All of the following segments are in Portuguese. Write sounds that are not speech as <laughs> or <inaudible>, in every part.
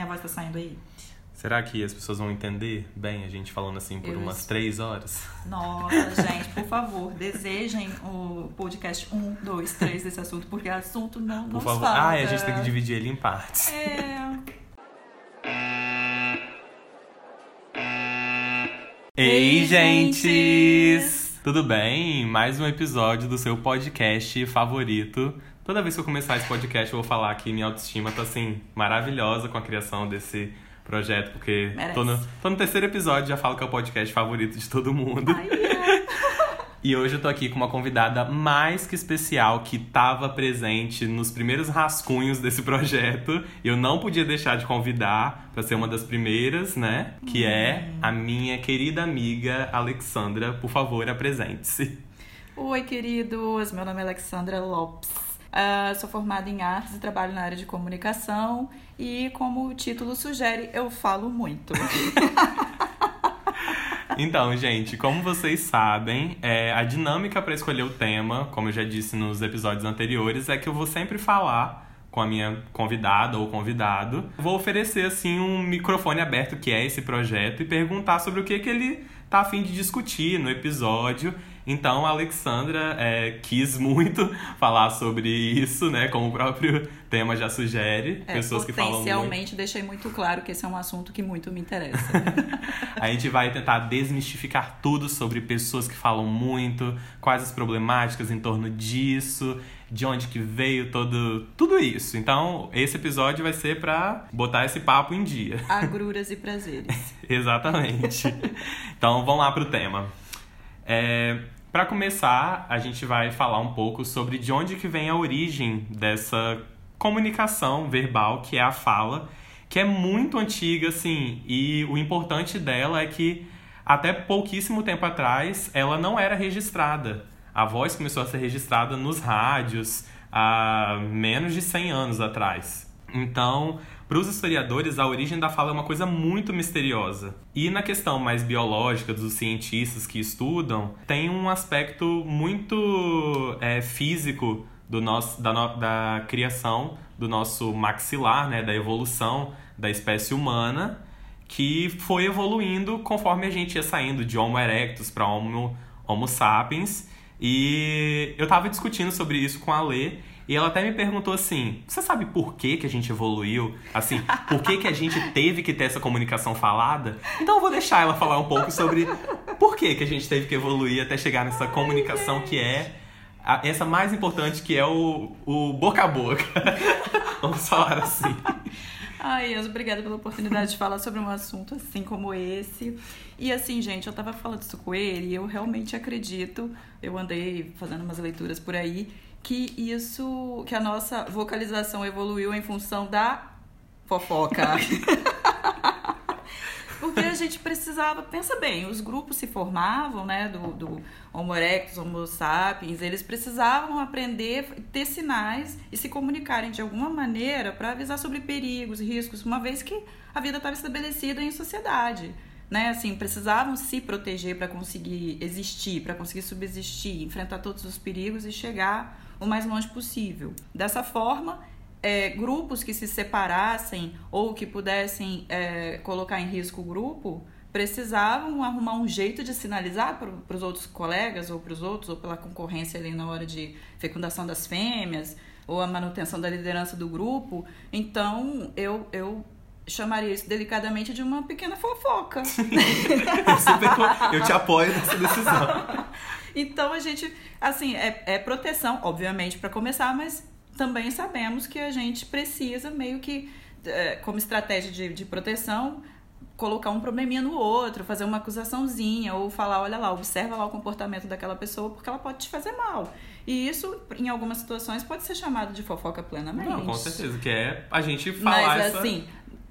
Minha voz tá saindo aí? Será que as pessoas vão entender bem a gente falando assim por Eu umas es- três horas? Nossa, <laughs> gente, por favor, desejem o podcast 1, 2, 3 desse assunto, porque assunto não Por nos favor. falta. Ah, a gente tem que dividir ele em partes. É. Ei, Ei, gentes! gentes! Tudo bem? Mais um episódio do seu podcast favorito. Toda vez que eu começar esse podcast, eu vou falar que minha autoestima tá assim, maravilhosa com a criação desse projeto, porque Merece. tô no, tô no terceiro episódio já falo que é o podcast favorito de todo mundo. Ai. <laughs> E hoje eu tô aqui com uma convidada mais que especial que tava presente nos primeiros rascunhos desse projeto. E eu não podia deixar de convidar pra ser uma das primeiras, né? Que é a minha querida amiga Alexandra. Por favor, apresente-se. Oi, queridos. Meu nome é Alexandra Lopes. Ah, sou formada em artes e trabalho na área de comunicação. E, como o título sugere, eu falo muito. <laughs> Então, gente, como vocês sabem, é, a dinâmica para escolher o tema, como eu já disse nos episódios anteriores, é que eu vou sempre falar com a minha convidada ou convidado. Vou oferecer, assim, um microfone aberto que é esse projeto e perguntar sobre o que, que ele tá a fim de discutir no episódio. Então, a Alexandra é, quis muito <laughs> falar sobre isso, né? Como o próprio tema já sugere. É, pessoas que falam muito. potencialmente deixei muito claro que esse é um assunto que muito me interessa. <laughs> A gente vai tentar desmistificar tudo sobre pessoas que falam muito, quais as problemáticas em torno disso, de onde que veio todo tudo isso. Então, esse episódio vai ser pra botar esse papo em dia. <laughs> Agruras e prazeres. Exatamente. então, vamos lá pro tema. É, para começar, a gente vai falar um pouco sobre de onde que vem a origem dessa comunicação verbal, que é a fala, que é muito antiga, assim, e o importante dela é que até pouquíssimo tempo atrás ela não era registrada. A voz começou a ser registrada nos rádios há menos de 100 anos atrás. Então, para os historiadores, a origem da fala é uma coisa muito misteriosa. E na questão mais biológica dos cientistas que estudam, tem um aspecto muito é, físico do nosso, da, no- da criação do nosso maxilar, né, da evolução da espécie humana, que foi evoluindo conforme a gente ia saindo de Homo erectus para Homo, Homo sapiens. E eu tava discutindo sobre isso com a Lê, e ela até me perguntou assim: "Você sabe por que que a gente evoluiu? Assim, por que que a gente teve que ter essa comunicação falada?" Então eu vou deixar ela falar um pouco sobre por que que a gente teve que evoluir até chegar nessa comunicação que é a- essa mais importante que é o, o boca a boca. <laughs> Vamos falar assim. Ai, Enzo, obrigada pela oportunidade de falar sobre um assunto assim como esse. E assim, gente, eu tava falando isso com ele e eu realmente acredito, eu andei fazendo umas leituras por aí, que isso, que a nossa vocalização evoluiu em função da fofoca. <laughs> Porque a gente precisava, pensa bem, os grupos se formavam, né, do, do Homo erectus, Homo sapiens, eles precisavam aprender, ter sinais e se comunicarem de alguma maneira para avisar sobre perigos, riscos, uma vez que a vida estava estabelecida em sociedade. Né, assim, precisavam se proteger para conseguir existir, para conseguir subsistir, enfrentar todos os perigos e chegar o mais longe possível. Dessa forma, é, grupos que se separassem ou que pudessem é, colocar em risco o grupo precisavam arrumar um jeito de sinalizar para os outros colegas ou para os outros ou pela concorrência ali na hora de fecundação das fêmeas ou a manutenção da liderança do grupo. Então eu, eu chamaria isso delicadamente de uma pequena fofoca. <laughs> Eu, super- eu te apoio nessa decisão. <laughs> Então a gente, assim, é, é proteção, obviamente, para começar, mas também sabemos que a gente precisa meio que, é, como estratégia de, de proteção, colocar um probleminha no outro, fazer uma acusaçãozinha, ou falar, olha lá, observa lá o comportamento daquela pessoa, porque ela pode te fazer mal. E isso, em algumas situações, pode ser chamado de fofoca plenamente. Não, com certeza, que é a gente falar Mas essa... assim,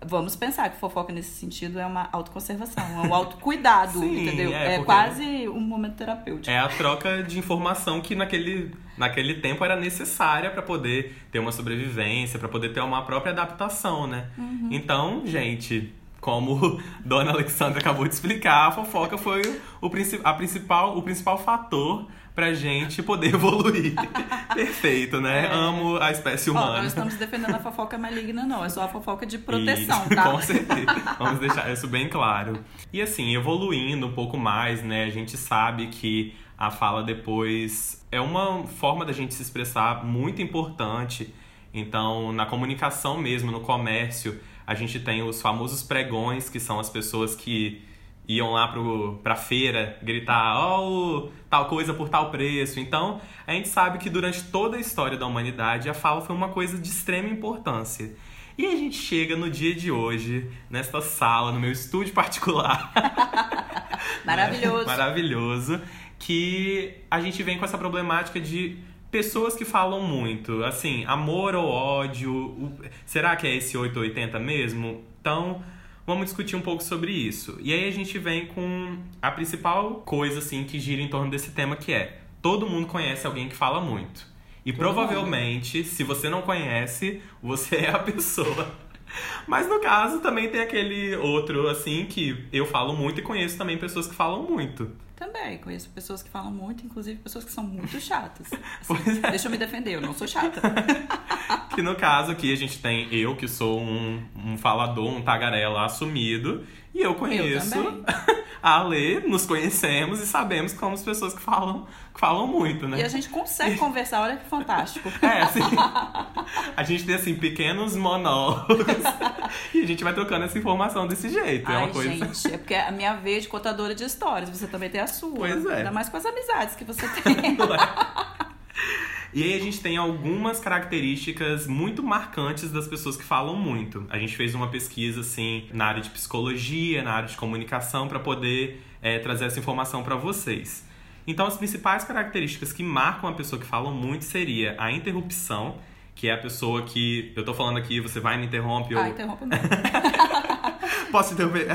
vamos pensar que fofoca nesse sentido é uma autoconservação, é um autocuidado, <laughs> Sim, entendeu? é, É, quase um momento terapêutico. É a troca de informação que naquele, naquele tempo era necessária para poder ter uma sobrevivência, para poder ter uma própria adaptação, né? Uhum. Então, gente, como <laughs> Dona Alexandra acabou de explicar, a fofoca foi o, princi- a principal, o principal fator pra gente poder <laughs> evoluir. <laughs> Perfeito, né? É. Amo a espécie Ó, humana. não estamos defendendo a fofoca maligna, não. É só a fofoca de proteção, tá? Com certeza. Vamos deixar isso bem claro. E assim, evoluindo um pouco mais, né? A gente sabe que a fala depois é uma forma da gente se expressar muito importante. Então, na comunicação mesmo, no comércio, a gente tem os famosos pregões, que são as pessoas que iam lá pro, pra feira gritar, ó, tal coisa por tal preço. Então, a gente sabe que durante toda a história da humanidade, a fala foi uma coisa de extrema importância. E a gente chega no dia de hoje, nesta sala, no meu estúdio particular. <laughs> Maravilhoso. Maravilhoso. Que a gente vem com essa problemática de pessoas que falam muito. Assim, amor ou ódio. Será que é esse 880 mesmo? Então, vamos discutir um pouco sobre isso. E aí a gente vem com a principal coisa, assim, que gira em torno desse tema, que é... Todo mundo conhece alguém que fala muito. E provavelmente, se você não conhece, você é a <laughs> pessoa. Mas no caso, também tem aquele outro, assim, que eu falo muito e conheço também pessoas que falam muito. Também, conheço pessoas que falam muito, inclusive pessoas que são muito <laughs> chatas. Assim, é. Deixa eu me defender, eu não sou chata. <laughs> Que no caso aqui a gente tem eu, que sou um, um falador, um tagarela assumido, e eu conheço também. <laughs> a Lê, nos conhecemos e sabemos que somos pessoas que falam, que falam muito, né? E a gente consegue conversar, olha que fantástico. É, assim. A gente tem, assim, pequenos monólogos. e a gente vai trocando essa informação desse jeito. é Ai, uma coisa. gente, é porque a minha vez de contadora de histórias, você também tem a sua. Pois é. Ainda mais com as amizades que você <laughs> tem. E aí a gente tem algumas características muito marcantes das pessoas que falam muito. A gente fez uma pesquisa assim na área de psicologia, na área de comunicação para poder é, trazer essa informação para vocês. Então as principais características que marcam a pessoa que fala muito seria a interrupção, que é a pessoa que eu tô falando aqui, você vai me interrompe, eu Ah, interrompa mesmo. <laughs> posso interromper.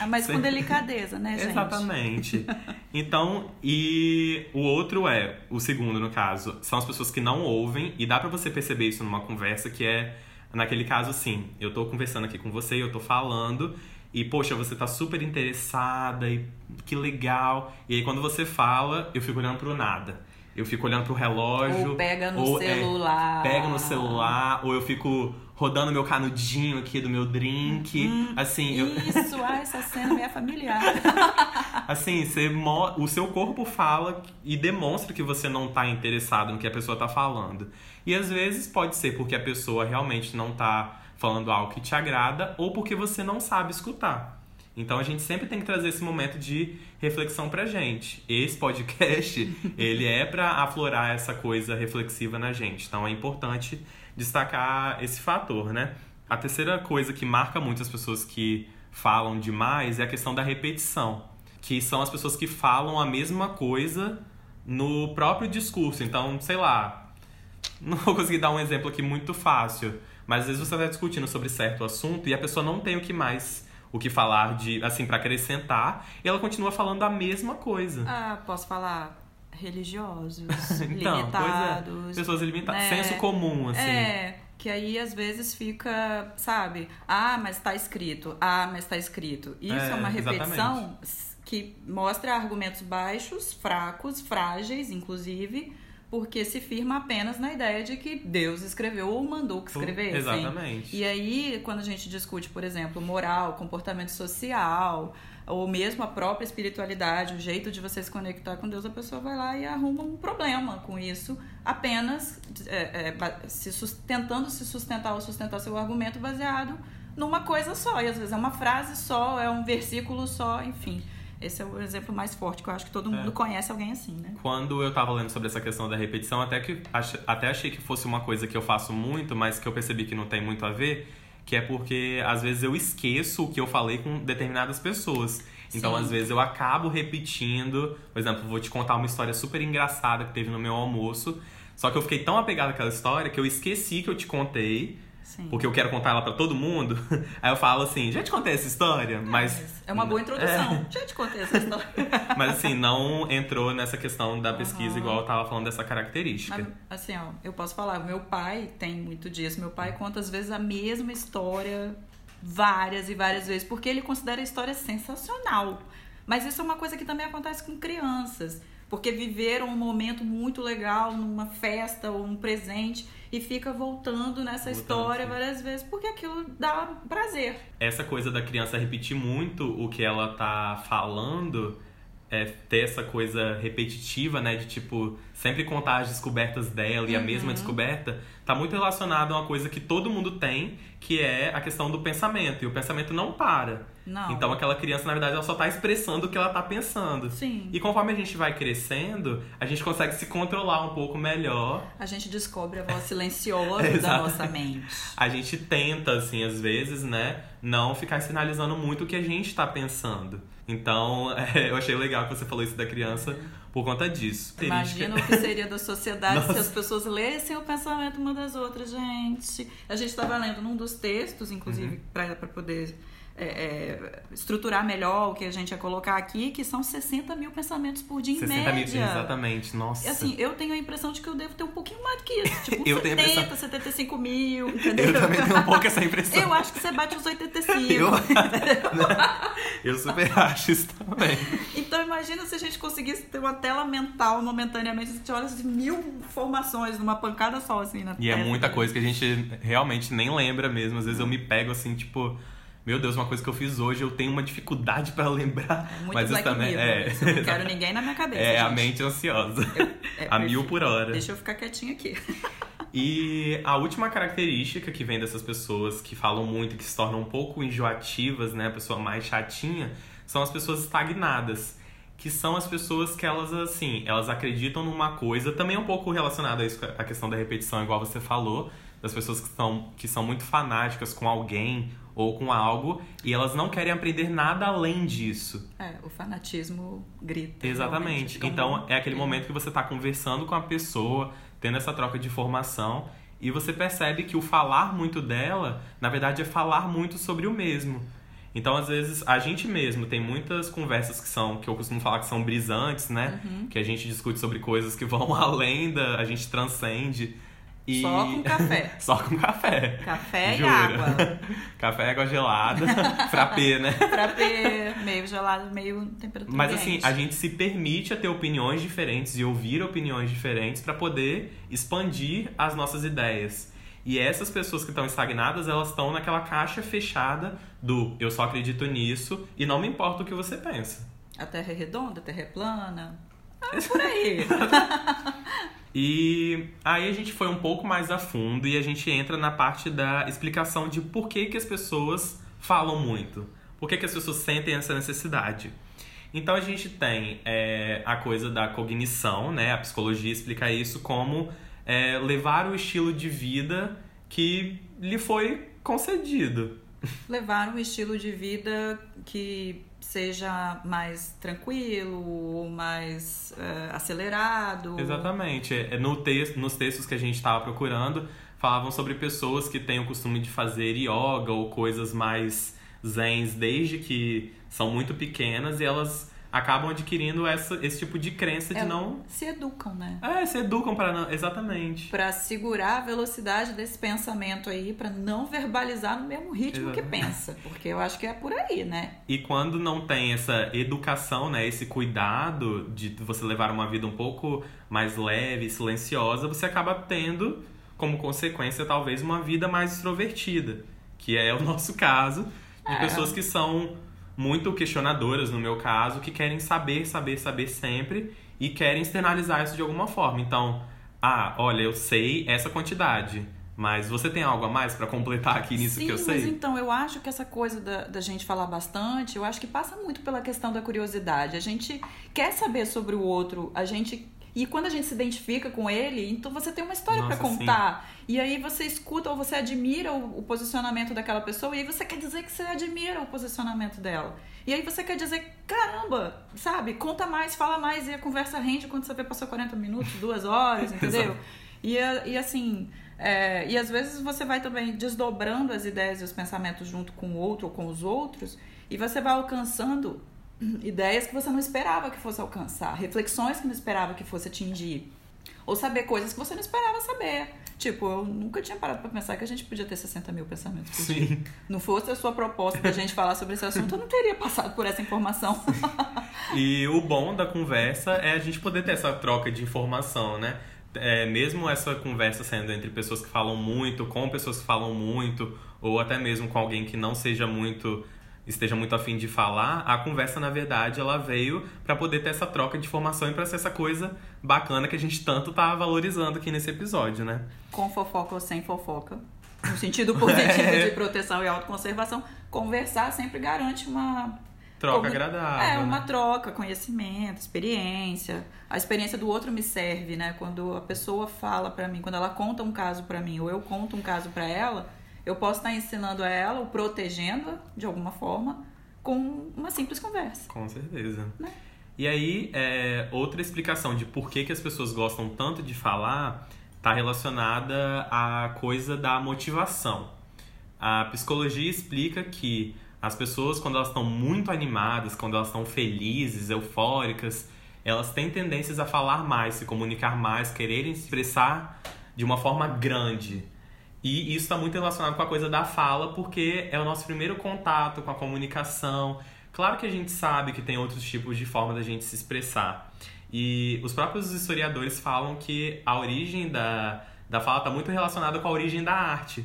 Ah, Mas com <laughs> delicadeza, né, gente? Exatamente. Então, e o outro é, o segundo no caso, são as pessoas que não ouvem, e dá pra você perceber isso numa conversa que é, naquele caso assim, eu tô conversando aqui com você, eu tô falando, e poxa, você tá super interessada, e que legal. E aí quando você fala, eu fico olhando pro nada. Eu fico olhando pro relógio. Ou pega no ou, é, celular. pega no celular, ou eu fico rodando meu canudinho aqui do meu drink. assim, eu, Isso, <laughs> ah, essa cena é familiar. Assim, você mo- o seu corpo fala e demonstra que você não tá interessado no que a pessoa tá falando. E às vezes pode ser porque a pessoa realmente não tá falando algo que te agrada ou porque você não sabe escutar. Então a gente sempre tem que trazer esse momento de reflexão pra gente. Esse podcast, <laughs> ele é pra aflorar essa coisa reflexiva na gente. Então é importante destacar esse fator, né? A terceira coisa que marca muito as pessoas que falam demais é a questão da repetição, que são as pessoas que falam a mesma coisa no próprio discurso. Então, sei lá, <laughs> não vou conseguir dar um exemplo aqui muito fácil, mas às vezes você está discutindo sobre certo assunto e a pessoa não tem o que mais o que falar de assim para acrescentar, e ela continua falando a mesma coisa. Ah, posso falar? Religiosos, <laughs> Então, limitados. pois é. Pessoas limitadas, né? senso comum assim. É, que aí às vezes fica, sabe? Ah, mas tá escrito. Ah, mas tá escrito. Isso é, É, uma repetição exatamente. que mostra argumentos baixos, fracos, frágeis, inclusive, porque se firma apenas na ideia de que Deus escreveu ou mandou que escrevessem. Exatamente. E aí, quando a gente discute, por exemplo, moral, comportamento social, ou mesmo a própria espiritualidade, o jeito de você se conectar com Deus, a pessoa vai lá e arruma um problema com isso, apenas é, é, se se sustentar ou sustentar seu argumento baseado numa coisa só. E às vezes é uma frase só, é um versículo só, enfim. Esse é o exemplo mais forte, que eu acho que todo mundo conhece alguém assim, né? Quando eu tava lendo sobre essa questão da repetição, até que até achei que fosse uma coisa que eu faço muito, mas que eu percebi que não tem muito a ver, que é porque às vezes eu esqueço o que eu falei com determinadas pessoas. Então, Sim. às vezes eu acabo repetindo, por exemplo, vou te contar uma história super engraçada que teve no meu almoço, só que eu fiquei tão apegado àquela história que eu esqueci que eu te contei, Sim. porque eu quero contar ela pra todo mundo. <laughs> Aí eu falo assim, já te contei essa história, mas É uma boa introdução. É. Já te contei essa história. <laughs> mas assim, não entrou nessa questão da pesquisa Aham. igual eu tava falando dessa característica. Mas, assim, ó, eu posso falar, meu pai tem muito disso. Meu pai conta às vezes a mesma história várias e várias vezes, porque ele considera a história sensacional. Mas isso é uma coisa que também acontece com crianças. Porque viveram um momento muito legal numa festa ou um presente e fica voltando nessa voltando, história sim. várias vezes porque aquilo dá prazer. Essa coisa da criança repetir muito o que ela tá falando é, ter essa coisa repetitiva, né? De tipo, sempre contar as descobertas dela e a mesma uhum. descoberta, tá muito relacionado a uma coisa que todo mundo tem, que é a questão do pensamento. E o pensamento não para. Não. Então aquela criança, na verdade, ela só tá expressando o que ela tá pensando. Sim. E conforme a gente vai crescendo, a gente consegue se controlar um pouco melhor. A gente descobre a voz silenciosa <laughs> da nossa mente. A gente tenta, assim, às vezes, né? Não ficar sinalizando muito o que a gente tá pensando. Então, <laughs> é, eu achei legal que você falou isso da criança por conta disso. Imagina o que seria da <laughs> sociedade se as pessoas lessem o pensamento uma das outras, gente. A gente estava lendo num dos textos, inclusive, uhum. para poder é, é, estruturar melhor o que a gente ia colocar aqui, que são 60 mil pensamentos por dia 60 em média. Mil, exatamente, nossa. Assim, eu tenho a impressão de que eu devo ter um pouquinho mais do que isso. Tipo, <laughs> eu 70, tenho impressão... 75 mil, <laughs> entendeu? Eu também tenho um pouco essa impressão. eu acho que você bate os 85. Eu, <laughs> eu super acho isso também. Então imagina se a gente conseguisse ter uma tela mental momentaneamente, a gente olha assim, mil informações numa pancada só, assim, na E é muita coisa que a gente realmente nem lembra mesmo. Às vezes eu me pego assim, tipo meu Deus, uma coisa que eu fiz hoje, eu tenho uma dificuldade para lembrar. Muito mas isso também é. Eu não quero <laughs> ninguém na minha cabeça. É gente. a mente ansiosa. Eu, é, a mil por hora. Deixa eu ficar quietinho aqui. <laughs> E a última característica que vem dessas pessoas que falam muito e que se tornam um pouco enjoativas, né? A pessoa mais chatinha, são as pessoas estagnadas. Que são as pessoas que elas, assim, elas acreditam numa coisa, também é um pouco relacionada a isso, a questão da repetição, igual você falou, das pessoas que, estão, que são muito fanáticas com alguém ou com algo e elas não querem aprender nada além disso. É, o fanatismo grita. Exatamente. Então é aquele momento que você está conversando com a pessoa, tendo essa troca de informação e você percebe que o falar muito dela, na verdade, é falar muito sobre o mesmo. Então, às vezes, a gente mesmo tem muitas conversas que são, que eu costumo falar que são brisantes, né? Uhum. Que a gente discute sobre coisas que vão <laughs> além da. a gente transcende. E... Só com café. <laughs> Só com café. Café Jura. e água. <laughs> café e água gelada. <laughs> frappé, né? frappé, meio gelado, meio temperatura Mas assim, a gente se permite a ter opiniões diferentes e ouvir opiniões diferentes para poder expandir as nossas ideias. E essas pessoas que estão estagnadas, elas estão naquela caixa fechada do eu só acredito nisso e não me importa o que você pensa. A Terra é redonda, a Terra é plana. Ah, por aí. E aí a gente foi um pouco mais a fundo e a gente entra na parte da explicação de por que, que as pessoas falam muito. Por que, que as pessoas sentem essa necessidade. Então a gente tem é, a coisa da cognição, né? A psicologia explica isso como é, levar o estilo de vida que lhe foi concedido. Levar um estilo de vida que seja mais tranquilo ou mais uh, acelerado. Exatamente. É, no te nos textos que a gente estava procurando, falavam sobre pessoas que têm o costume de fazer yoga ou coisas mais zens desde que são muito pequenas e elas acabam adquirindo essa, esse tipo de crença de é, não. Se educam, né? É, se educam para não. Exatamente. Para segurar a velocidade desse pensamento aí, para não verbalizar no mesmo ritmo Exatamente. que pensa. Porque eu acho que é por aí, né? E quando não tem essa educação, né? Esse cuidado de você levar uma vida um pouco mais leve, silenciosa, você acaba tendo, como consequência, talvez, uma vida mais extrovertida. Que é o <laughs> nosso caso, de é. pessoas que são muito questionadoras, no meu caso, que querem saber, saber, saber sempre e querem externalizar isso de alguma forma. Então, ah, olha, eu sei essa quantidade. Mas você tem algo a mais para completar aqui nisso Sim, que eu sei? Mas então, eu acho que essa coisa da, da gente falar bastante, eu acho que passa muito pela questão da curiosidade. A gente quer saber sobre o outro, a gente e quando a gente se identifica com ele, então você tem uma história para contar. Sim. E aí você escuta ou você admira o, o, posicionamento daquela pessoa, e aí você quer dizer que você admira o posicionamento dela. E aí você quer dizer, caramba, sabe? Conta mais, fala mais, e a conversa rende quando você vê passou 40 minutos, duas horas, <laughs> entendeu? e, e assim. É, e às vezes você vai também desdobrando as ideias e os pensamentos junto com o outro ou com os outros, e você vai alcançando ideias que você não esperava que fosse alcançar, reflexões que não esperava que fosse atingir. Ou saber coisas que você não esperava saber. Tipo, eu nunca tinha parado pra pensar que a gente podia ter 60 mil pensamentos por Sim. dia. Não fosse a sua proposta da gente falar sobre esse assunto, eu não teria passado por essa informação. E o bom da conversa é a gente poder ter essa troca de informação, né? É, mesmo essa conversa sendo entre pessoas que falam muito, com pessoas que falam muito, ou até mesmo com alguém que não seja muito esteja muito afim de falar, a conversa na verdade ela veio para poder ter essa troca de informação e para ser essa coisa bacana que a gente tanto tá valorizando aqui nesse episódio, né? Com fofoca ou sem fofoca. No sentido positivo É. <laughs> de proteção e autoconservação, conversar sempre garante uma Troca agradável. É, uma né? troca, conhecimento, experiência. A experiência do outro me serve, né? Quando a pessoa fala pra mim, quando ela conta um caso pra mim, ou eu conto um caso pra ela, eu posso estar ensinando a ela, ou protegendo de alguma forma, com uma simples conversa. Com certeza. Né? E aí, é, outra explicação de por que, que as pessoas gostam tanto de falar está relacionada à coisa da motivação. A psicologia explica que as pessoas, quando elas estão muito animadas, quando elas estão felizes, eufóricas, elas têm tendências a falar mais, se comunicar mais, quererem se expressar de uma forma grande. E isso está muito relacionado com a coisa da fala, porque é o nosso primeiro contato com a comunicação. Claro que a gente sabe que tem outros tipos de forma da gente se expressar. E os próprios historiadores falam que a origem da, da fala está muito relacionada com a origem da arte.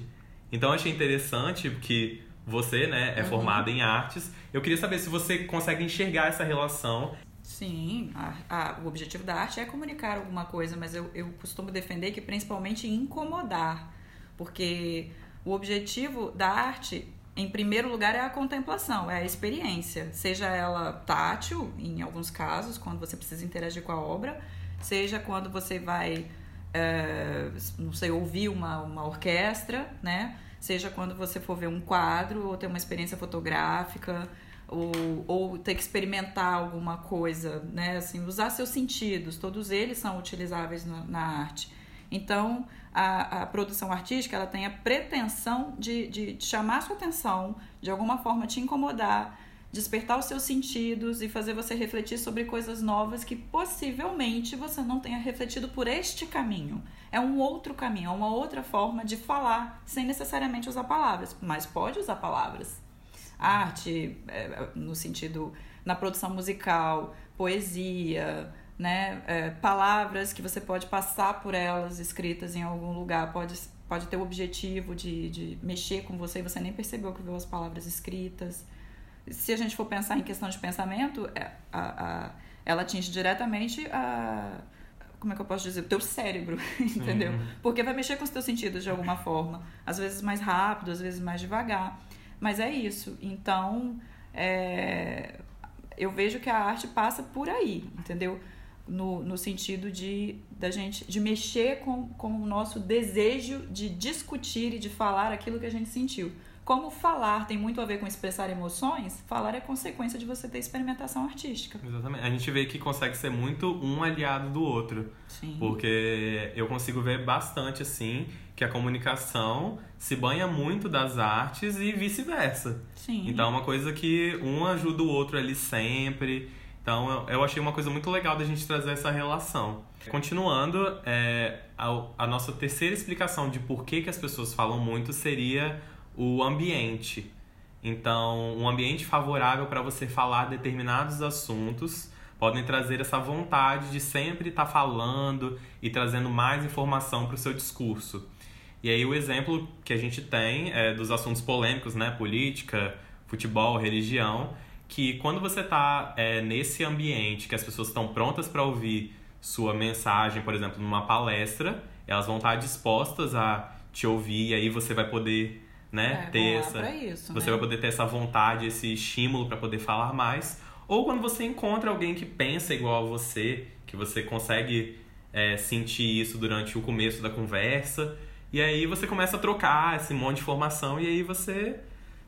Então eu achei interessante porque você né, é Uhum. formada em artes. Eu queria saber se você consegue enxergar essa relação. Sim, a- a- o objetivo da arte é comunicar alguma coisa, mas eu, eu costumo defender que principalmente incomodar. Porque o objetivo da arte, em primeiro lugar, é a contemplação, é a experiência. Seja ela tátil, em alguns casos, quando você precisa interagir com a obra, seja quando você vai, é, não sei, ouvir uma, uma orquestra, né? Seja quando você for ver um quadro ou ter uma experiência fotográfica ou, ou ter que experimentar alguma coisa, né? Assim, usar seus sentidos, todos eles são utilizáveis na, na arte. Então, a, a produção artística ela tem a pretensão de, de chamar sua atenção, de alguma forma te incomodar, despertar os seus sentidos e fazer você refletir sobre coisas novas que possivelmente você não tenha refletido por este caminho. É um outro caminho, é uma outra forma de falar sem necessariamente usar palavras, mas pode usar palavras. Arte, é, no sentido, na produção musical, poesia, né? É, palavras que você pode passar por elas escritas em algum lugar, pode, pode ter o objetivo de, de mexer com você e você nem percebeu que viu as palavras escritas. Se a gente for pensar em questão de pensamento, é, a, a, ela atinge diretamente a. Como é que eu posso dizer? O teu cérebro, <laughs> entendeu? Porque vai mexer com os teus sentidos de alguma forma. Às vezes mais rápido, às vezes mais devagar. Mas é isso. Então, é, eu vejo que a arte passa por aí, entendeu? No, no sentido de, da gente, de mexer com, com o nosso desejo de discutir e de falar aquilo que a gente sentiu. Como falar tem muito a ver com expressar emoções, falar é consequência de você ter experimentação artística. Exatamente. A gente vê que consegue ser muito um aliado do outro. Sim. Porque eu consigo ver bastante assim que a comunicação se banha muito das artes e vice-versa. Sim. Então é uma coisa que um ajuda o outro ali sempre. Então eu- achei uma coisa muito legal da gente trazer essa relação. Continuando, é, a, a nossa terceira explicação de por que, que as pessoas falam muito seria o ambiente. Então, um ambiente favorável para você falar determinados assuntos podem trazer essa vontade de sempre estar falando e trazendo mais informação para o seu discurso. E aí o exemplo que a gente tem é dos assuntos polêmicos, né? Política, futebol, religião, que quando você está nesse ambiente que as pessoas estão prontas para ouvir sua mensagem, por exemplo, numa palestra, elas vão estar dispostas a te ouvir e aí você vai poder né, É, ter essa isso, você né? vai poder ter essa vontade, esse estímulo para poder falar mais. Ou quando você encontra alguém que pensa igual a você, que você consegue é, sentir isso durante o começo da conversa. E aí você começa a trocar esse monte de informação e aí você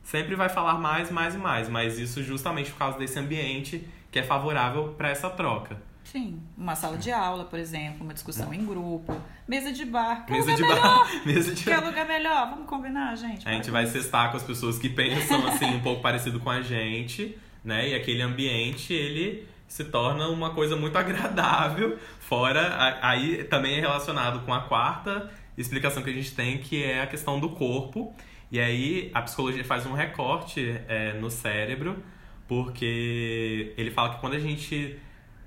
sempre vai falar mais, mais e mais. Mas isso justamente por causa desse ambiente que é favorável para essa troca. Sim, uma sala de aula, por exemplo, uma discussão em grupo, mesa de bar. Quer <laughs> Mesa de melhor? bar, mesa de Quer lugar melhor? Vamos combinar, gente. A gente vai cestar com as pessoas que pensam assim um pouco parecido com a gente, né? E aquele ambiente, ele se torna uma coisa muito agradável. Fora, aí também é relacionado com a quarta explicação que a gente tem, que é a questão do corpo. E aí a psicologia faz um recorte é, no cérebro, porque ele fala que quando a gente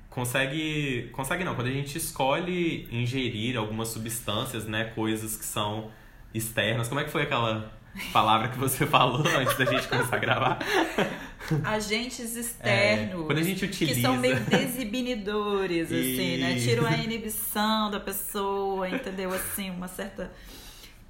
consegue. Consegue não, quando a gente escolhe ingerir algumas substâncias, né? Coisas que são externas. Como é que foi aquela palavra que você <laughs> falou antes da gente começar a gravar? Agentes externos. É, quando a gente utiliza. Que são meio desinibidores, assim, né? Tiram a inibição da pessoa, entendeu? Assim, uma certa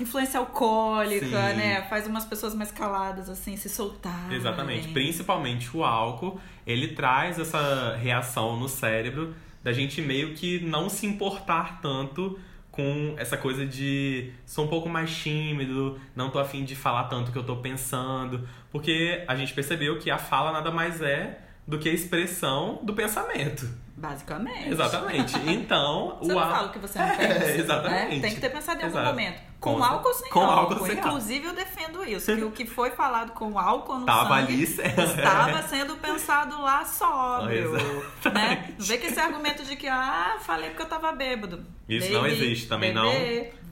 influência alcoólica, Sim. né? Faz umas pessoas mais caladas, assim, se soltar. Exatamente. Principalmente o álcool, ele traz essa reação no cérebro da gente meio que não se importar tanto com essa coisa de sou um pouco mais tímido, não tô afim de falar tanto o que eu tô pensando, porque a gente percebeu que a fala nada mais é do que a expressão do pensamento. Basicamente. Exatamente. Então, <laughs> você o não fala que você não pensa. <laughs> É, exatamente. Né? Tem que ter pensado em algum Exato. momento. Com, com álcool sem com álcool. álcool sem Inclusive, eu defendo isso. Que o que foi falado com álcool no Tava sangue ali, estava sendo pensado lá sóbrio. Né? Não vê que esse argumento de que, ah, falei porque eu tava bêbado. Isso Baby, não existe também, não.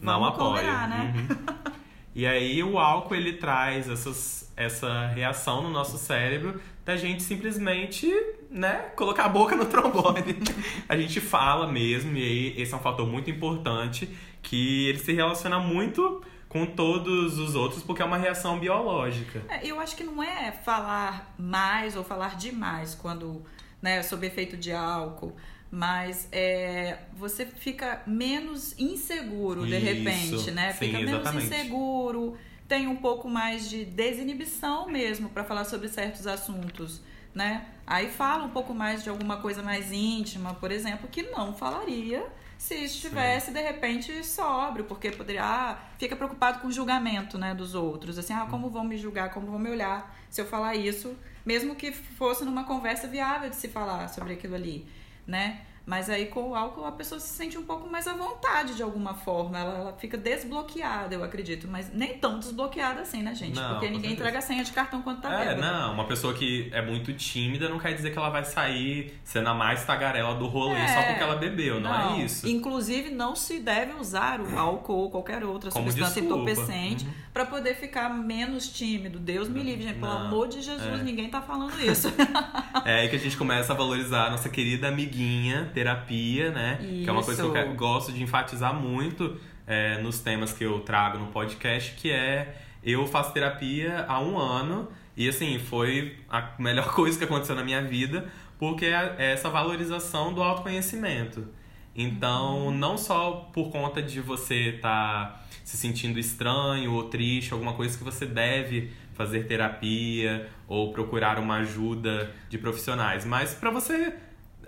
Não apoio. Né? Uhum. <laughs> E aí o álcool ele traz essas, essa reação no nosso cérebro da gente simplesmente, né, colocar a boca no trombone. <laughs> a gente fala mesmo, e aí esse é um fator muito importante que ele se relaciona muito com todos os outros porque é uma reação biológica. É, eu acho que não é falar mais ou falar demais quando, né, sob efeito de álcool mas é, você fica menos inseguro de Isso, repente, né? Fica sim, menos inseguro, tem um pouco mais de desinibição mesmo para falar sobre certos assuntos, né? Aí fala um pouco mais de alguma coisa mais íntima, por exemplo, que não falaria se estivesse sim. de repente sóbrio, porque poderia, ah, fica preocupado com o julgamento, né, dos outros, assim, ah, como vão me julgar, como vão me olhar se eu falar isso, mesmo que fosse numa conversa viável de se falar sobre aquilo ali né? Mas aí com o álcool a pessoa se sente um pouco mais à vontade de alguma forma. Ela, ela fica desbloqueada, eu acredito. Mas nem tão desbloqueada assim, né, gente? Não, Porque ninguém entrega a senha de cartão quando tá É, não. Uma pessoa que é muito tímida não quer dizer que ela vai sair sendo a mais tagarela do rolê é, só porque ela bebeu. Não, é não, é isso. Inclusive, não se deve usar o álcool ou qualquer outra Como substância desculpa. entorpecente uhum. para poder ficar menos tímido. Deus me livre, gente. Pelo amor de Jesus, é. ninguém tá falando isso. <laughs> é aí que a gente começa a valorizar a nossa querida amiguinha, terapia, né? Isso. Que é uma coisa que eu gosto de enfatizar muito é, nos temas que eu trago no podcast, que é eu faço terapia há um ano e assim, foi a melhor <laughs> coisa que aconteceu na minha vida, porque é, é essa valorização do autoconhecimento. Então, uhum. não só por conta de você estar tá se sentindo estranho ou triste, alguma coisa que você deve fazer terapia ou procurar uma ajuda de profissionais, mas para você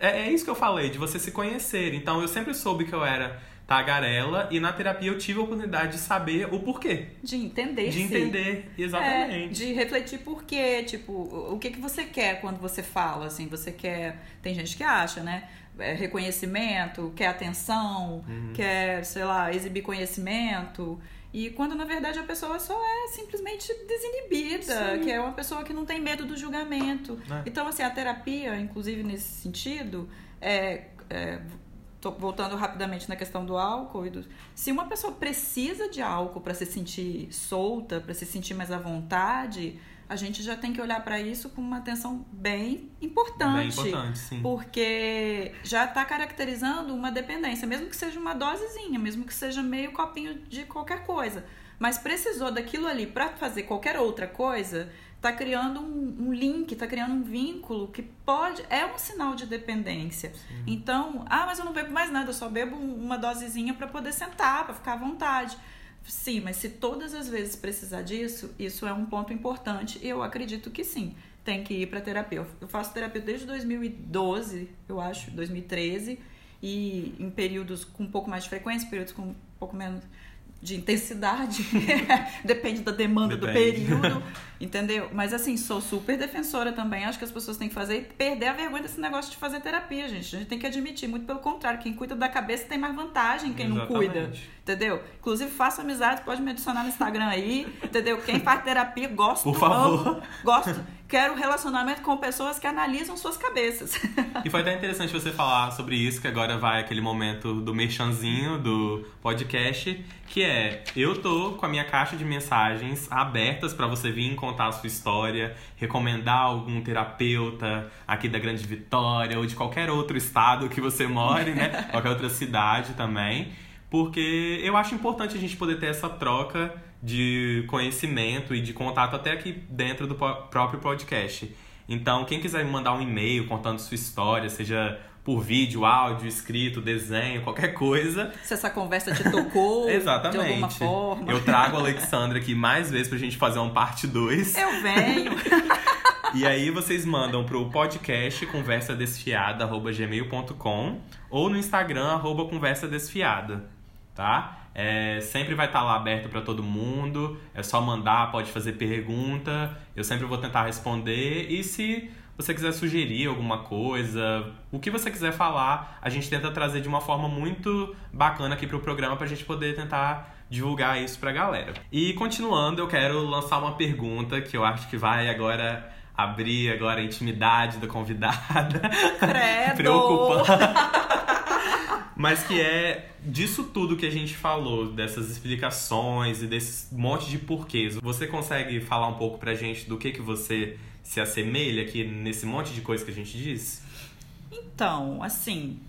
é, é isso que eu falei, de você se conhecer. Então eu sempre soube que eu era tagarela e na terapia eu tive a oportunidade de saber o porquê. De entender. De entender, exatamente. É, de refletir por quê, tipo, o que que você quer quando você fala, assim, você quer, tem gente que acha, né, é, reconhecimento, quer atenção, uhum. quer, sei lá, exibir conhecimento, e quando na verdade a pessoa só é simplesmente desinibida, Sim. que é uma pessoa que não tem medo do julgamento. É. Então, assim, a terapia, inclusive nesse sentido, é, é voltando rapidamente na questão do álcool e do, se uma pessoa precisa de álcool para se sentir solta, para se sentir mais à vontade, a gente já tem que olhar para isso com uma atenção bem importante. Bem importante, sim. Porque já está caracterizando uma dependência, mesmo que seja uma dosezinha, mesmo que seja meio copinho de qualquer coisa. Mas precisou daquilo ali para fazer qualquer outra coisa, está criando um, um link, está criando um vínculo que pode. É um sinal de dependência. Sim. Então, ah, mas eu não bebo mais nada, eu só bebo uma dosezinha para poder sentar, para ficar à vontade. Sim, mas se todas as vezes precisar disso, isso é um ponto importante. Eu acredito que sim, tem que ir para terapia. Eu faço terapia desde 2012, eu acho, 2013, e em períodos com um pouco mais de frequência, períodos com um pouco menos de intensidade, <laughs> depende da demanda depende. do período, <laughs> entendeu? Mas assim, sou super defensora também, acho que as pessoas têm que fazer e perder a vergonha desse negócio de fazer terapia, gente. A gente tem que admitir, muito pelo contrário, quem cuida da cabeça tem mais vantagem quem Exatamente. não cuida, entendeu? Inclusive, faça amizade, pode me adicionar no Instagram aí, entendeu? Quem faz terapia, gosto, Por favor. Amo, gosto. Quero relacionamento com pessoas que analisam suas cabeças. E foi até interessante você falar sobre isso, que agora vai aquele momento do merchanzinho do podcast, que é eu tô com a minha caixa de mensagens abertas para você vir contar a sua história, recomendar algum terapeuta aqui da Grande Vitória ou de qualquer outro estado que você more, né? <laughs> qualquer outra cidade também. Porque eu acho importante a gente poder ter essa troca de conhecimento e de contato até aqui dentro do próprio podcast. Então, quem quiser me mandar um e-mail contando sua história, seja por vídeo, áudio, escrito, desenho, qualquer coisa. Se essa conversa te tocou <laughs> Exatamente. de alguma forma. Eu trago a <laughs> Alexandra aqui mais vezes pra gente fazer um parte 2. Eu venho. <laughs> E aí vocês mandam pro podcast conversadesfiada.gmail.com ou no Instagram, arroba conversa desfiada, tá? É, sempre vai estar tá lá aberto para todo mundo. É só mandar, pode fazer pergunta. Eu sempre vou tentar responder. E se você quiser sugerir alguma coisa, o que você quiser falar, a gente tenta trazer de uma forma muito bacana aqui para o programa para a gente poder tentar divulgar isso para a galera. E continuando, eu quero lançar uma pergunta que eu acho que vai agora abrir agora a intimidade da convidada. Credo! <laughs> Preocupante. <laughs> Mas que é disso tudo que a gente falou, dessas explicações e desse monte de porquês. Você consegue falar um pouco pra gente do que, que você se assemelha aqui nesse monte de coisa que a gente disse? Então, assim,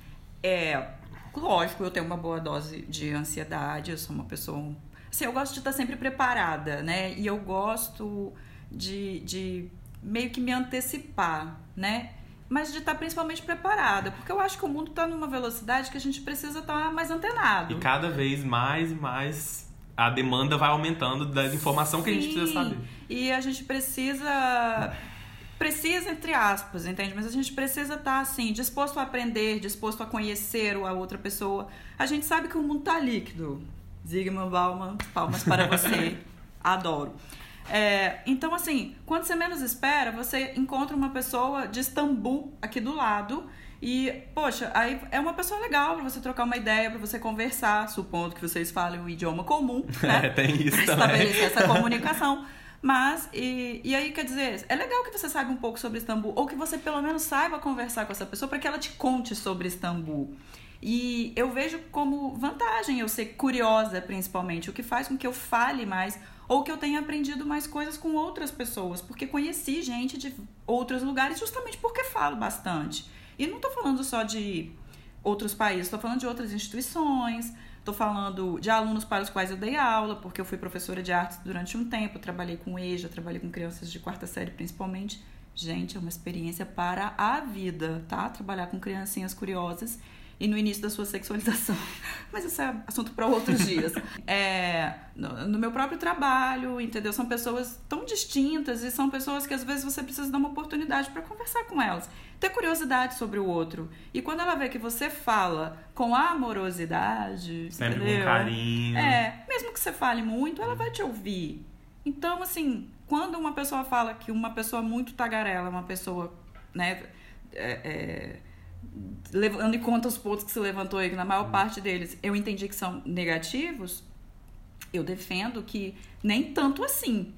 é. Lógico, eu tenho uma boa dose de ansiedade, eu sou uma pessoa. Assim, eu gosto de estar sempre preparada, né? E eu gosto de, de meio que me antecipar, né? Mas de estar principalmente preparada, porque eu acho que o mundo está numa velocidade que a gente precisa estar mais antenado. E cada vez mais e mais a demanda vai aumentando da informação Sim, que a gente precisa saber. E a gente precisa precisa entre aspas, entende? Mas a gente precisa estar assim, disposto a aprender, disposto a conhecer a outra pessoa. A gente sabe que o mundo está líquido. Zygmunt Bauman, palmas para você. <laughs> Adoro. É, então, assim, quando você menos espera, você encontra uma pessoa de Istambul aqui do lado. E, poxa, aí é uma pessoa legal para você trocar uma ideia, para você conversar, supondo que vocês falem o idioma comum, <laughs> né? É, tem isso pra estabelecer essa comunicação. Mas, e, e aí, quer dizer, é legal que você saiba um pouco sobre Istambul, ou que você pelo menos saiba conversar com essa pessoa para que ela te conte sobre Istambul. E eu vejo como vantagem eu ser curiosa, principalmente, o que faz com que eu fale mais ou que eu tenha aprendido mais coisas com outras pessoas, porque conheci gente de outros lugares justamente porque falo bastante. E não estou falando só de outros países, estou falando de outras instituições, estou falando de alunos para os quais eu dei aula, porque eu fui professora de artes durante um tempo, trabalhei com EJA, trabalhei com crianças de quarta série principalmente. Gente, é uma experiência para a vida, tá? Trabalhar com criancinhas curiosas e no início da sua sexualização. <laughs> Mas isso é assunto para outros dias. <laughs> É, no, no, meu próprio trabalho, entendeu? São pessoas tão distintas e são pessoas que às vezes você precisa dar uma oportunidade para conversar com elas, ter curiosidade sobre o outro. E quando ela vê que você fala com amorosidade, sempre entendeu? com carinho. É, mesmo que você fale muito, ela vai te ouvir. Então, assim, quando uma pessoa fala que uma pessoa muito tagarela é uma pessoa, né, é, é, levando em conta os pontos que se levantou aí, que na maior parte deles eu entendi que são negativos, eu defendo que nem tanto assim.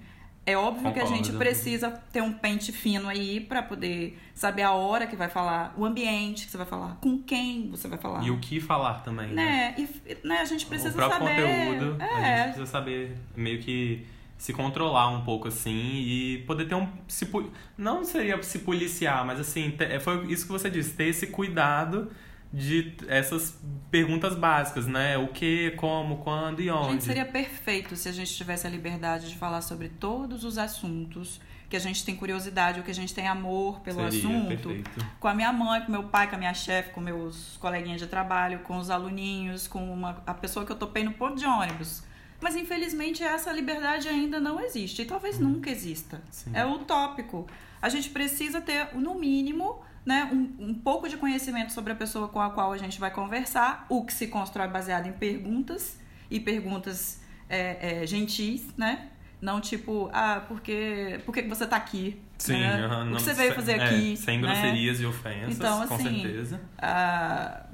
É óbvio Concordo. que a gente precisa ter um pente fino aí para poder saber a hora que vai falar, o ambiente que você vai falar, com quem você vai falar. E o que falar também, né? né? E, né, a gente precisa o próprio saber. conteúdo, é. a gente precisa saber meio que se controlar um pouco assim e poder ter um se, não seria se policiar, mas assim, é, foi isso que você disse, ter esse cuidado de essas perguntas básicas, né? O que, como, quando e onde. Gente, seria perfeito se a gente tivesse a liberdade de falar sobre todos os assuntos que a gente tem curiosidade ou que a gente tem amor pelo seria assunto. Perfeito. Com a minha mãe, com meu pai, com a minha chefe, com meus coleguinhas de trabalho, com os aluninhos, com uma, a pessoa que eu topei no ponto de ônibus. Mas infelizmente essa liberdade ainda não existe e talvez nunca exista. Sim. É utópico. A gente precisa ter, no mínimo, né, um, um, pouco de conhecimento sobre a pessoa com a qual a gente vai conversar, o que se constrói baseado em perguntas e perguntas é, é, gentis, né? Não tipo, ah, porque, por que você está aqui? Sim, né? não, o que você veio fazer é, aqui? Sem né? grosserias e ofensas, então, com assim, certeza. Ah,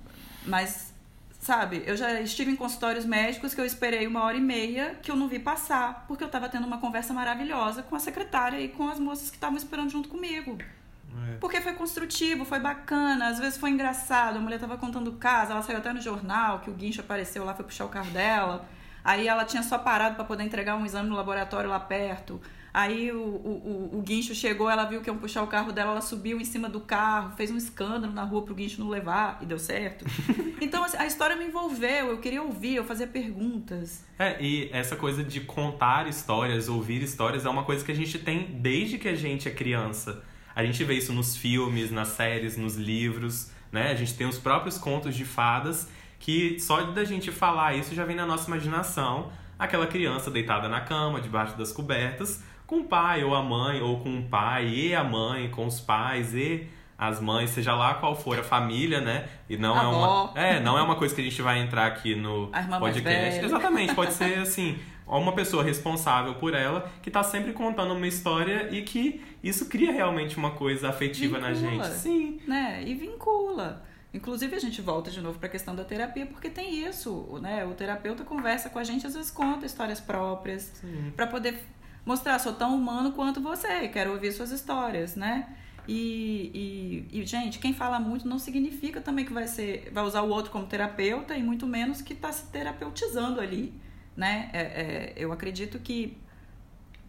mas Sabe, eu já estive em consultórios médicos que eu esperei uma hora e meia que eu não vi passar, porque eu estava tendo uma conversa maravilhosa com a secretária e com as moças que estavam esperando junto comigo. É. Porque foi construtivo, foi bacana, às vezes foi engraçado. A mulher estava contando o caso, ela saiu até no jornal que o guincho apareceu lá, foi puxar o carro dela. Aí ela tinha só parado para poder entregar um exame no laboratório lá perto. Aí o, o, o, guincho chegou, ela viu que iam puxar o carro dela, ela subiu em cima do carro, fez um escândalo na rua pro guincho não levar e deu certo. <laughs> então assim, a história me envolveu, eu queria ouvir, eu fazia perguntas. É, e essa coisa de contar histórias, ouvir histórias, é uma coisa que a gente tem desde que a gente é criança. A gente vê isso nos filmes, nas séries, nos livros, né? A gente tem os próprios contos de fadas que só da gente falar isso já vem na nossa imaginação aquela criança deitada na cama, debaixo das cobertas, com o pai ou a mãe, ou com o pai e a mãe, com os pais e as mães, seja lá qual for a família, né? E não a é avó. uma. É, não é uma coisa que a gente vai entrar aqui no podcast. Exatamente, pode ser <laughs> assim, uma pessoa responsável por ela que tá sempre contando uma história e que isso cria realmente uma coisa afetiva vincula, na gente. Sim. Né? E vincula. Inclusive, a gente volta de novo para a questão da terapia, porque tem isso, né? O terapeuta conversa com a gente, às vezes conta histórias próprias, para poder mostrar, sou tão humano quanto você, quero ouvir suas histórias, né? E, e, e, gente, quem fala muito não significa também que vai ser, vai usar o outro como terapeuta e muito menos que está se terapeutizando ali, né? É, é, eu acredito que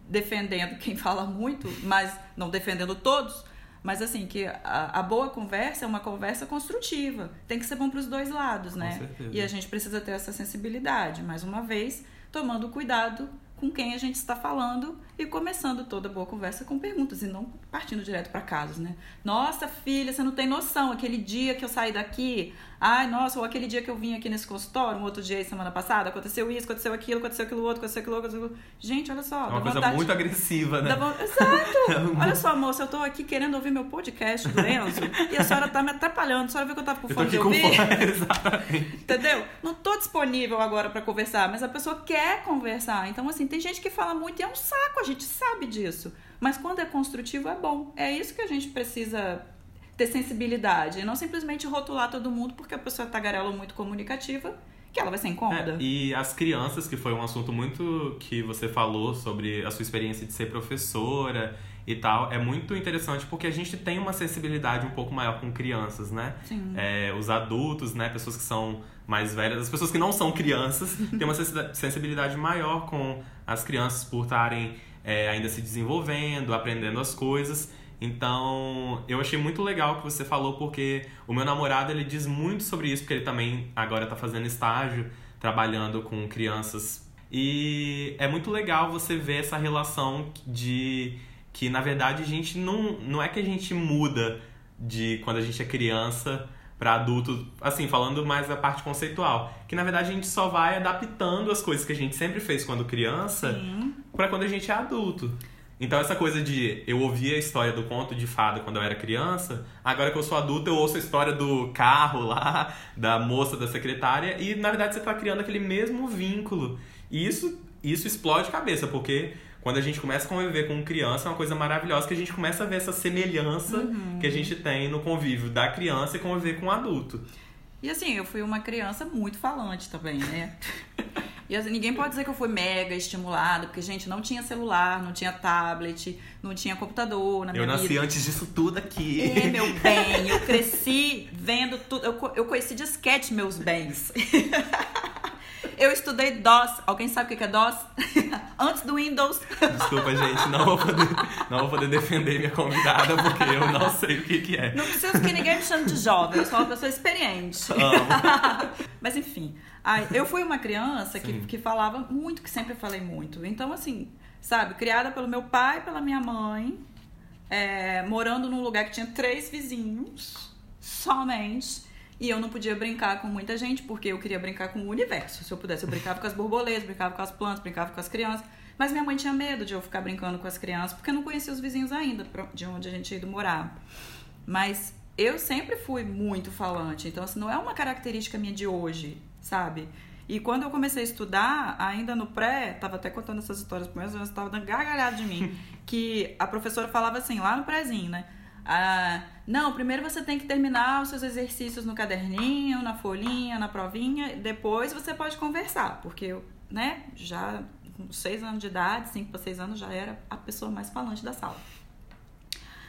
defendendo quem <laughs> fala muito, mas não defendendo todos, mas assim, que a, a, boa conversa é uma conversa construtiva. Tem que ser bom para os dois lados, né? E a gente precisa ter essa sensibilidade, mais uma vez, tomando cuidado com quem a gente está falando e começando toda boa conversa com perguntas e não partindo direto para casos, né? Nossa, filha, você não tem noção, aquele dia que eu saí daqui, ai, nossa, ou aquele dia que eu vim aqui nesse consultório, um outro dia aí, semana passada, aconteceu isso, aconteceu aquilo, aconteceu aquilo outro, aconteceu aquilo outro, aconteceu aquilo... Gente, olha só. É uma coisa vontade... muito agressiva, né? Vo... Exato! <laughs> olha só, moça, eu tô aqui querendo ouvir meu podcast do Enzo e a senhora tá me atrapalhando, a senhora viu que eu tava com fome de ouvir? <laughs> Exatamente. Entendeu? Não tô disponível agora para conversar, mas a pessoa quer conversar. Então, assim, tem gente que fala muito e é um saco, a gente sabe disso. Mas quando é construtivo, é bom. É isso que a gente precisa ter sensibilidade. E não simplesmente rotular todo mundo porque a pessoa é tagarela ou muito comunicativa, que ela vai ser incômoda. É, e as crianças, que foi um assunto muito que você falou sobre a sua experiência de ser professora e tal, é muito interessante porque a gente tem uma sensibilidade um pouco maior com crianças, né? Sim. É, os adultos, né? Pessoas que são mais velhas, as pessoas que não são crianças, <laughs> têm uma sensibilidade maior com as crianças por estarem é, ainda se desenvolvendo, aprendendo as coisas. Então, eu achei muito legal o que você falou, porque o meu namorado ele diz muito sobre isso, porque ele também agora está fazendo estágio, trabalhando com crianças. E é muito legal você ver essa relação de que, na verdade, a gente não, não é que a gente muda de quando a gente é criança para adulto, assim, falando mais da parte conceitual, que na verdade a gente só vai adaptando as coisas que a gente sempre fez quando criança para quando a gente é adulto. Então essa coisa de eu ouvia a história do conto de fada quando eu era criança, agora que eu sou adulto eu ouço a história do carro lá, <laughs> da moça da secretária e na verdade você está criando aquele mesmo vínculo. E isso isso explode cabeça, porque quando a gente começa a conviver com criança, é uma coisa maravilhosa que a gente começa a ver essa semelhança uhum. que a gente tem no convívio da criança e conviver com o adulto. E assim, eu fui uma criança muito falante também, né? <laughs> E ninguém pode dizer que eu fui mega estimulada, porque, gente, não tinha celular, não tinha tablet, não tinha computador na minha Eu nasci vida. antes disso tudo aqui. É, meu bem, eu cresci vendo tudo. Eu, eu conheci disquete meus bens. <laughs> Eu estudei DOS. Alguém sabe o que é DOS? <laughs> Antes do Windows. Desculpa, gente. Não vou, poder, não vou poder defender minha convidada porque eu não sei o que, que é. Não preciso que ninguém me chame de jovem. Eu sou uma pessoa experiente. Amo. <laughs> Mas enfim. eu fui uma criança que, que falava muito, que sempre falei muito. Então, assim, sabe? Criada pelo meu pai e pela minha mãe. É, morando num lugar que tinha três vizinhos. Somente. E eu não podia brincar com muita gente, porque eu queria brincar com o universo. Se eu pudesse, eu brincava com as borboletas, brincava com as plantas, brincava com as crianças. Mas minha mãe tinha medo de eu ficar brincando com as crianças, porque eu não conhecia os vizinhos ainda, de onde a gente ia ido morar. Mas eu sempre fui muito falante, então assim, não é uma característica minha de hoje, sabe? E quando eu comecei a estudar, ainda no pré, tava até contando essas histórias para meus alunos, tava dando gargalhada de mim, <laughs> que a professora falava assim, lá no prézinho, né? Ah, não, primeiro você tem que terminar os seus exercícios no caderninho, na folhinha, na provinha, depois você pode conversar, porque eu, né, já com seis anos de idade, cinco para seis anos, já era a pessoa mais falante da sala.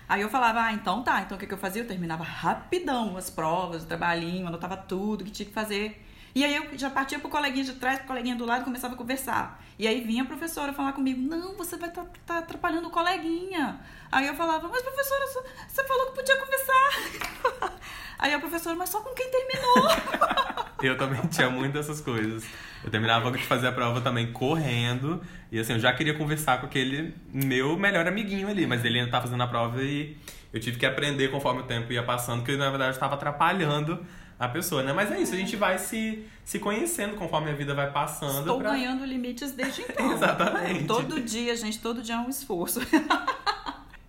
Aí eu falava, ah, então tá, então o que, que eu fazia? Eu terminava rapidão as provas, o trabalhinho, anotava tudo que tinha que fazer. E aí eu já partia pro coleguinha de trás, pro coleguinha do lado e começava a conversar. E aí vinha a professora falar comigo, não, você vai estar tá, tá atrapalhando o coleguinha. Aí eu falava, mas professora, você falou que podia conversar. <laughs> Aí a professora, mas só com quem terminou. <laughs> eu também tinha muitas dessas coisas. Eu terminava de fazer a prova também correndo. E assim, eu já queria conversar com aquele meu melhor amiguinho ali, mas ele ainda tá fazendo a prova e eu tive que aprender conforme o tempo ia passando, que na verdade estava atrapalhando a pessoa, né? Mas é isso, a gente vai se, se conhecendo conforme a vida vai passando. Estou pra... ganhando limites desde <laughs> então. Exatamente. Todo dia, gente, todo dia é um esforço.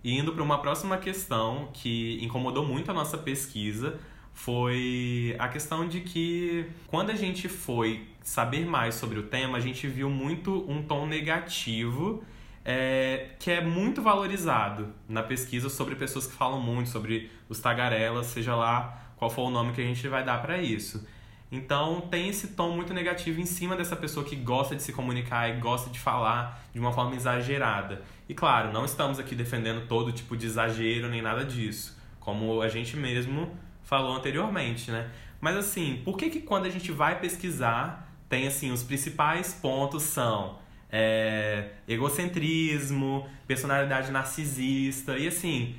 e indo para uma próxima questão que incomodou muito a nossa pesquisa, foi a questão de que quando a gente foi saber mais sobre o tema, a gente viu muito um tom negativo é, que é muito valorizado na pesquisa sobre pessoas que falam muito sobre os tagarelas, seja lá qual for o nome que a gente vai dar para isso. Então tem esse tom muito negativo em cima dessa pessoa que gosta de se comunicar e gosta de falar de uma forma exagerada. E claro, não estamos aqui defendendo todo tipo de exagero nem nada disso, como a gente mesmo falou anteriormente, né? Mas assim, por que que quando a gente vai pesquisar tem assim os principais pontos são é, egocentrismo, personalidade narcisista e assim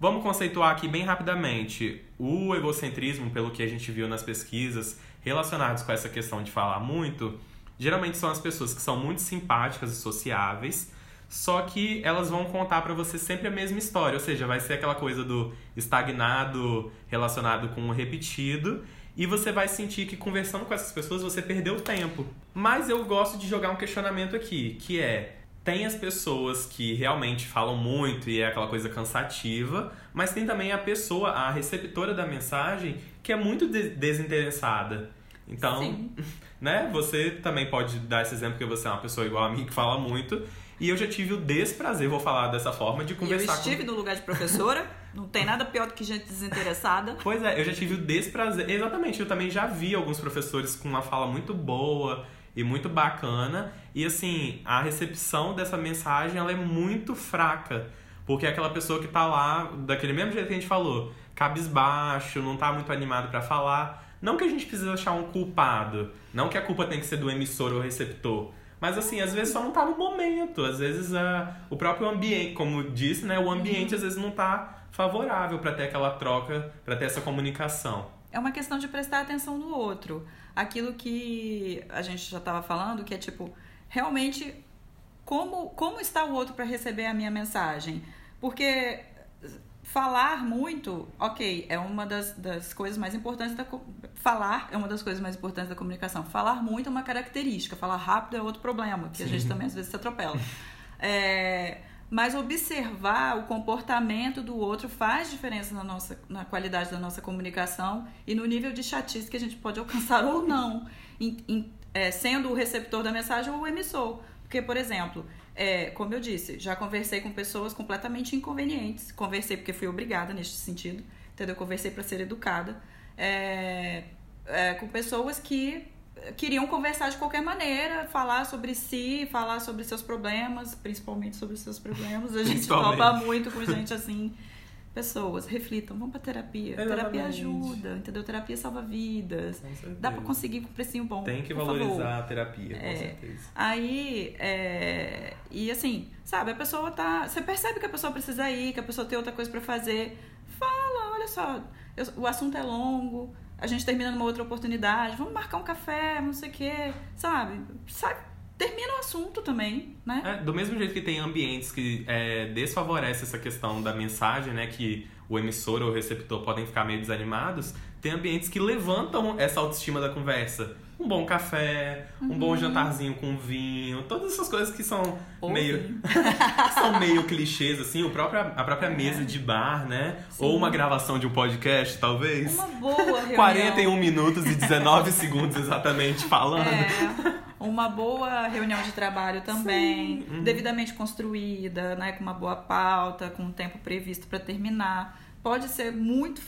Vamos conceituar aqui bem rapidamente. O egocentrismo, pelo que a gente viu nas pesquisas relacionadas com essa questão de falar muito, geralmente são as pessoas que são muito simpáticas e sociáveis, só que elas vão contar para você sempre a mesma história, ou seja, vai ser aquela coisa do estagnado relacionado com o repetido, e você vai sentir que conversando com essas pessoas você perdeu tempo. Mas eu gosto de jogar um questionamento aqui, que é tem as pessoas que realmente falam muito e é aquela coisa cansativa, mas tem também a pessoa, a receptora da mensagem, que é muito de desinteressada. Então, Sim. <laughs> né, você também pode dar esse exemplo que você é uma pessoa igual a mim que fala muito. E eu já tive o desprazer, vou falar dessa forma, de conversar eu estive com... no lugar de professora, <laughs> não tem nada pior do que gente desinteressada. Pois é, eu já tive o desprazer. Exatamente, eu também já vi alguns professores com uma fala muito boa e muito bacana. E assim, a recepção dessa mensagem ela é muito fraca. Porque é aquela pessoa que tá lá, daquele mesmo jeito que a gente falou, cabisbaixo, não tá muito animado para falar. Não que a gente precisa achar um culpado, não que a culpa tem que ser do emissor ou receptor. Mas assim, às vezes só não tá no momento. Às vezes uh, o próprio ambiente, como disse, né? O ambiente às vezes não tá favorável para ter aquela troca, para ter essa comunicação. É uma questão de prestar atenção no outro aquilo que a gente já estava falando, que é tipo, realmente, como, como está o outro para receber a minha mensagem? Porque falar muito, ok, é uma das, das coisas mais importantes da falar é uma das coisas mais importantes da comunicação. Falar muito é uma característica, falar rápido é outro problema, que Sim. a gente também às vezes se atropela. <laughs> É, mas observar o comportamento do outro faz diferença na, nossa, na qualidade da nossa comunicação e no nível de chatice que a gente pode <laughs> alcançar ou não, em, em, é, sendo o receptor da mensagem ou o emissor. Porque, por exemplo, é, como eu disse, já conversei com pessoas completamente inconvenientes. Conversei porque fui obrigada neste sentido, entendeu? Conversei para ser educada. É, é, com pessoas que queriam conversar de qualquer maneira, falar sobre si, falar sobre seus problemas, principalmente sobre seus problemas. A gente topa muito com gente assim. Pessoas, reflitam, vão pra terapia. Exatamente. Terapia ajuda, entendeu? Terapia salva vidas. Dá pra conseguir com um precinho bom. Tem que valorizar favor. a terapia, com é, certeza. Aí, é, e assim, sabe, a pessoa tá. Você percebe que a pessoa precisa ir, que a pessoa tem outra coisa para fazer. Fala, olha só, eu, o assunto é longo, a gente termina numa outra oportunidade, vamos marcar um café, não sei o quê, sabe? sabe? Termina o assunto também, né? É, do mesmo jeito que tem ambientes que é, desfavorecem essa questão da mensagem, né? Que o emissor ou o receptor podem ficar meio desanimados, tem ambientes que levantam essa autoestima da conversa um bom café, um uhum. bom jantarzinho com vinho, todas essas coisas que são Ou meio <laughs> são meio clichês assim, o próprio, a própria mesa é. de bar, né? Sim. Ou uma gravação de um podcast, talvez. Uma boa reunião. 41 minutos e 19 segundos exatamente falando. É. uma boa reunião de trabalho também. Uhum. devidamente construída, né, com uma boa pauta, com um tempo previsto para terminar. Pode ser muito.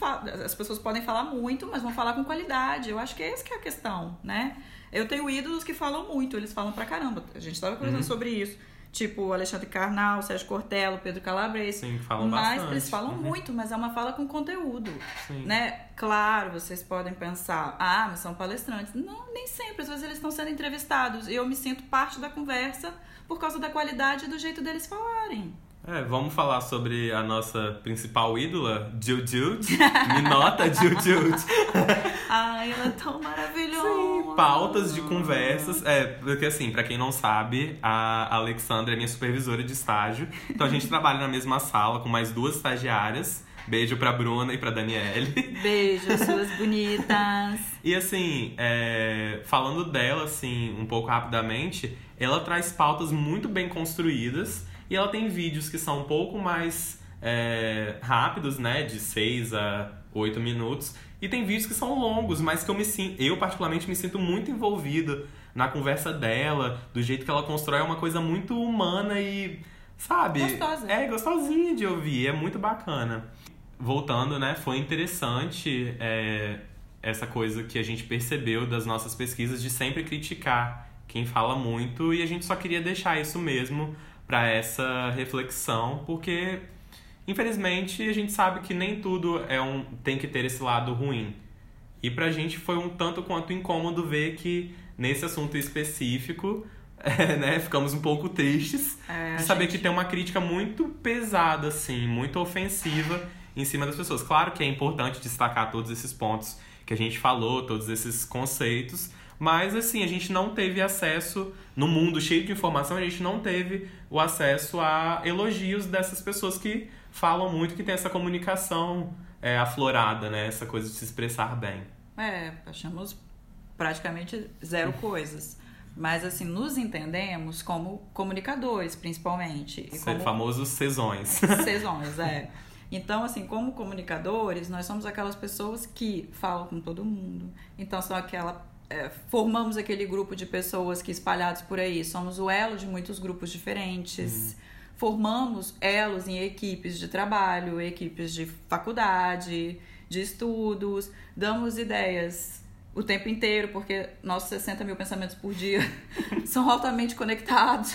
As pessoas podem falar muito, mas vão falar com qualidade. Eu acho que é essa que é a questão, né? Eu tenho ídolos que falam muito, eles falam pra caramba. A gente estava conversando Uhum. sobre isso. Tipo Alexandre Carnal, Sérgio Cortella, Pedro Calabrese. Sim, falam mas bastante. eles falam Uhum. muito, mas é uma fala com conteúdo. Sim. Né? Claro, vocês podem pensar, ah, mas são palestrantes. Não, nem sempre. Às vezes eles estão sendo entrevistados. E eu me sinto parte da conversa por causa da qualidade e do jeito deles falarem. É, vamos falar sobre a nossa principal ídola, Jill <laughs> Jill. Me nota, Jill. Ai, ela é tão maravilhosa. Sim, pautas de conversas. É, porque assim, pra quem não sabe, a Alexandra é minha supervisora de estágio. Então a gente trabalha na mesma sala com mais duas estagiárias. Beijo pra Bruna e pra Daniele. Beijo, suas <laughs> bonitas. E assim, é, falando dela, assim, um pouco rapidamente, ela traz pautas muito bem construídas e ela tem vídeos que são um pouco mais é, rápidos, né? De 6 a 8 minutos. E tem vídeos que são longos, mas que eu me sinto, eu particularmente me sinto muito envolvido na conversa dela, do jeito que ela constrói é uma coisa muito humana e, sabe? Gostosa. É gostosinha de ouvir, é muito bacana. Voltando, né? Foi interessante é, essa coisa que a gente percebeu das nossas pesquisas de sempre criticar quem fala muito e a gente só queria deixar isso mesmo para essa reflexão, porque infelizmente a gente sabe que nem tudo é um tem que ter esse lado ruim. E pra gente foi um tanto quanto incômodo ver que nesse assunto específico, <laughs> é, né, ficamos um pouco tristes É, de saber gente- que tem uma crítica muito pesada, assim, muito ofensiva em cima das pessoas. Claro que é importante destacar todos esses pontos que a gente falou, todos esses conceitos, mas assim, a gente não teve acesso, no mundo cheio de informação, a gente não teve o acesso a elogios dessas pessoas que falam muito, que tem essa comunicação é, aflorada, né? Essa coisa de se expressar bem. É, achamos praticamente zero coisas. Mas, assim, nos entendemos como comunicadores, principalmente. E como famosos sesões. <laughs> <laughs> Sesões, é. Então, assim, como comunicadores, nós somos aquelas pessoas que falam com todo mundo. Então, são aquela. É, formamos aquele grupo de pessoas que espalhados por aí somos o elo de muitos grupos diferentes. Formamos elos em equipes de trabalho, equipes de faculdade, de estudos, damos ideias o tempo inteiro, porque nossos 60 mil pensamentos por dia <laughs> são altamente conectados.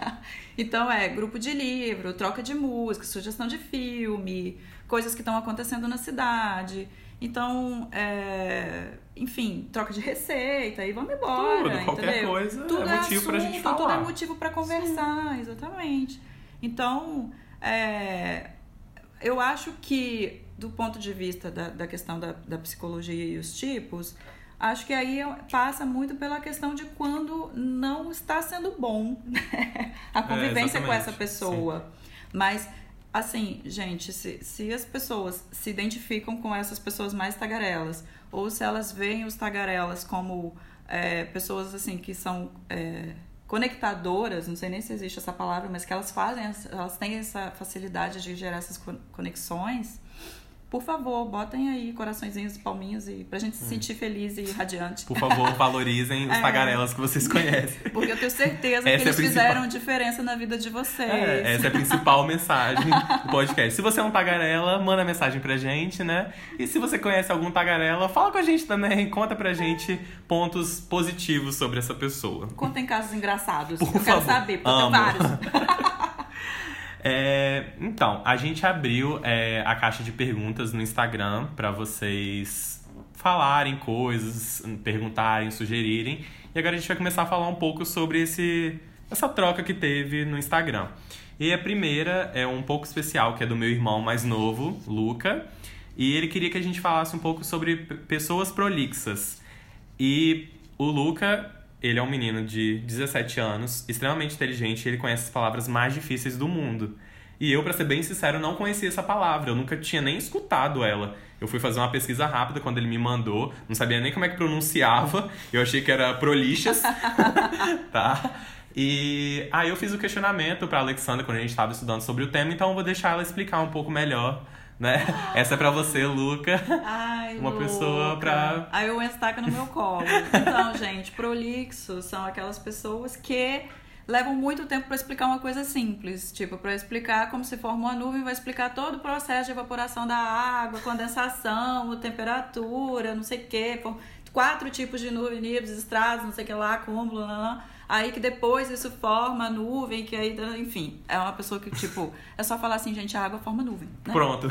<laughs> então é grupo de livro, troca de música, sugestão de filme, coisas que estão acontecendo na cidade. Então, é, enfim, troca de receita e vamos embora. Tudo, qualquer entendeu? coisa tudo é motivo pra gente Tudo é falar. motivo para conversar, exatamente. Então, é, eu acho que, do ponto de vista da, da questão da, da psicologia e os tipos, acho que aí passa muito pela questão de quando não está sendo bom <laughs> né? a convivência com exatamente, essa pessoa. Mas, assim, gente, se, se as pessoas se identificam com essas pessoas mais tagarelas, ou se elas veem os tagarelas como é, pessoas assim que são é, conectadoras, não sei nem se existe essa palavra, mas que elas fazem, elas têm essa facilidade de gerar essas con- conexões. Por favor, botem aí coraçõezinhos e palminhos e pra gente se sentir feliz e radiante. Por favor, valorizem os <laughs> É. tagarelas que vocês conhecem. Porque eu tenho certeza que é eles principal. fizeram diferença na vida de vocês. É, essa é a principal mensagem do podcast. Se você é um tagarela, manda mensagem pra gente, né? E se você conhece algum tagarela, fala com a gente também, conta pra gente pontos positivos sobre essa pessoa. Contem casos engraçados. Por eu quero favor. saber, porque Amo. vários. <laughs> É, então, a gente abriu é, a caixa de perguntas no Instagram pra vocês falarem coisas, perguntarem, sugerirem. E agora a gente vai começar a falar um pouco sobre esse, essa troca que teve no Instagram. E a primeira é um pouco especial, que é do meu irmão mais novo, Luca. E ele queria que a gente falasse um pouco sobre pessoas prolixas. E o Luca, ele é um menino de 17 anos, extremamente inteligente, ele conhece as palavras mais difíceis do mundo. E eu, pra ser bem sincero, não conhecia essa palavra, eu nunca tinha nem escutado ela. Eu fui fazer uma pesquisa rápida quando ele me mandou, não sabia nem como é que pronunciava, eu achei que era prolixas, <laughs> tá? E aí eu fiz o questionamento pra Alexandra quando a gente estava estudando sobre o tema, então eu vou deixar ela explicar um pouco melhor né? <laughs> Essa é pra você, Luca. Ai, Uma Luca. pessoa pra. Aí o Enzo taca no meu colo. Então, <laughs> gente, prolixos são aquelas pessoas que levam muito tempo para explicar uma coisa simples. Tipo, para explicar como se forma uma nuvem, vai explicar todo o processo de evaporação da água, condensação, <laughs> temperatura, não sei o quê. Quatro tipos de nuvem, níveis, estratos, não sei o que lá, acúmulo, não, não. Aí que depois isso forma nuvem, que aí, enfim, é uma pessoa que, tipo, <laughs> é só falar assim, gente, a água forma nuvem. Né? Pronto.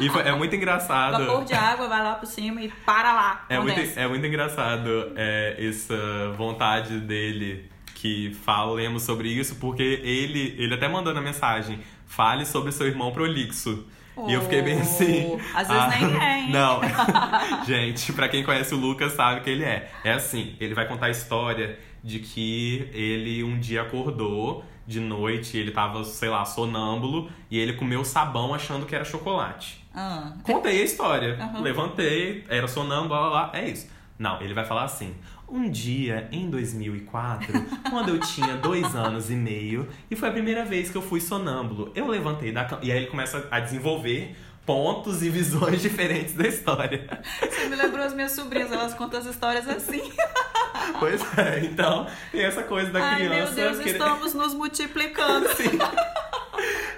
E é muito engraçado. Vapor de água vai lá por cima e para lá. É muito, é muito engraçado é, essa vontade dele que falemos sobre isso, porque ele, ele até mandou na mensagem, fale sobre seu irmão prolixo. Oh, e eu fiquei bem assim. Às vezes ah, nem é, hein? <laughs> Não. <laughs> Gente, pra quem conhece o Lucas sabe que ele é. É assim, ele vai contar a história de que ele um dia acordou de noite, ele tava, sei lá, sonâmbulo, e ele comeu sabão achando que era chocolate. Ah. Contei a história. Uhum. Levantei, era sonâmbulo, blá, blá, blá, é isso. Não, ele vai falar assim. Um dia, em 2004, <laughs> quando eu tinha dois anos e meio, e foi a primeira vez que eu fui sonâmbulo, eu levantei da cama. E aí ele começa a desenvolver pontos e visões <laughs> diferentes da história. Você me lembrou as minhas sobrinhas, elas contam as histórias assim. <laughs> Pois é, então tem essa coisa da Ai, criança. Meu Deus, estamos nos multiplicando. <laughs> Sim.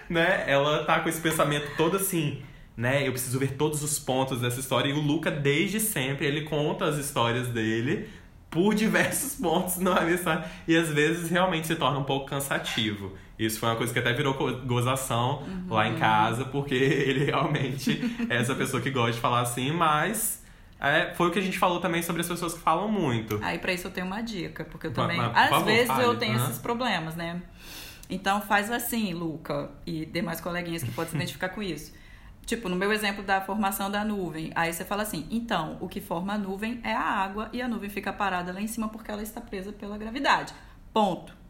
né? Ela tá com esse pensamento todo assim, né? Eu preciso ver todos os pontos dessa história. E o Luca, desde sempre, ele conta as histórias dele por diversos pontos na mensagem. E às vezes realmente se torna um pouco cansativo. Isso foi uma coisa que até virou gozação uhum. lá em casa, porque <laughs> ele realmente é essa pessoa que gosta de falar assim, mas é, foi o que a gente falou também sobre as pessoas que falam muito. Aí para isso eu tenho uma dica, porque eu também, mas, às favor, vezes fale. eu tenho uhum. esses problemas, né? Então faz assim, Luca e demais coleguinhas que podem se identificar com isso. <laughs> Tipo, no meu exemplo da formação da nuvem, aí você fala assim: então, o que forma a nuvem é a água e a nuvem fica parada lá em cima porque ela está presa pela gravidade. Ponto.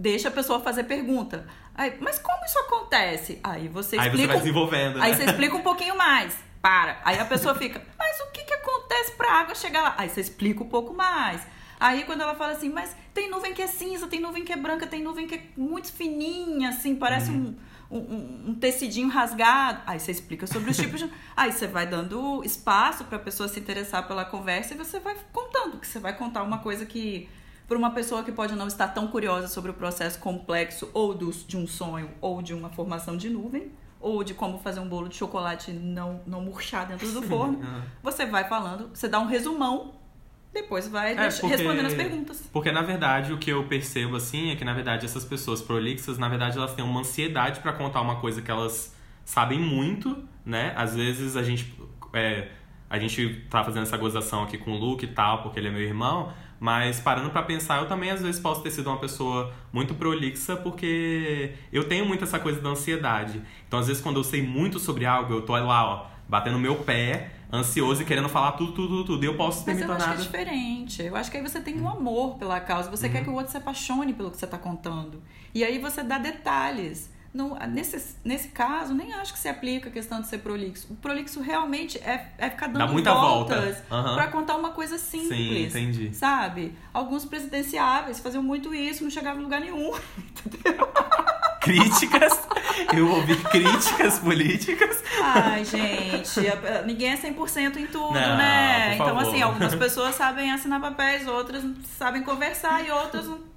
Deixa a pessoa fazer pergunta. Aí, mas como isso acontece? Aí você explica. Aí você vai desenvolvendo. Né? Aí você explica um pouquinho mais. Para. Aí a pessoa fica, mas o que, que acontece pra água chegar lá? Aí você explica um pouco mais. Aí quando ela fala assim, mas tem nuvem que é cinza, tem nuvem que é branca, tem nuvem que é muito fininha, assim, parece uhum. um, um, um, tecidinho rasgado. Aí você explica sobre os tipos de. Aí você vai dando espaço para a pessoa se interessar pela conversa e você vai contando, que você vai contar uma coisa que. Para uma pessoa que pode não estar tão curiosa sobre o processo complexo ou dos, de um sonho ou de uma formação de nuvem, ou de como fazer um bolo de chocolate não, não murchar dentro do forno, você vai falando, você dá um resumão, depois vai é, porque, respondendo as perguntas. Porque, na verdade, o que eu percebo, assim, é que, na verdade, essas pessoas prolixas, na verdade, elas têm uma ansiedade para contar uma coisa que elas sabem muito, né? Às vezes a gente... É, a gente tá fazendo essa gozação aqui com o Luke e tal, porque ele é meu irmão, mas parando para pensar, eu também às vezes posso ter sido uma pessoa muito prolixa porque eu tenho muito essa coisa da ansiedade. Então, às vezes, quando eu sei muito sobre algo, eu tô lá, ó, batendo meu pé, ansioso e querendo falar tudo, tudo, tudo. E eu posso ter Mas me eu tornado... acho que é diferente. Eu acho que aí você tem um amor pela causa. Você uhum. quer que o outro se apaixone pelo que você tá contando. E aí você dá detalhes. No, nesse, nesse caso, nem acho que se aplica a questão de ser prolixo. O prolixo realmente é, é ficar dando Dá muita voltas volta. Uhum. para contar uma coisa simples. Sim, entendi. Sabe? Alguns presidenciáveis faziam muito isso, não chegavam em lugar nenhum. <laughs> Entendeu? Críticas. Eu ouvi críticas políticas. Ai, gente, ninguém é 100% em tudo, não, né? Então, assim, algumas pessoas sabem assinar papéis, outras sabem conversar e outras não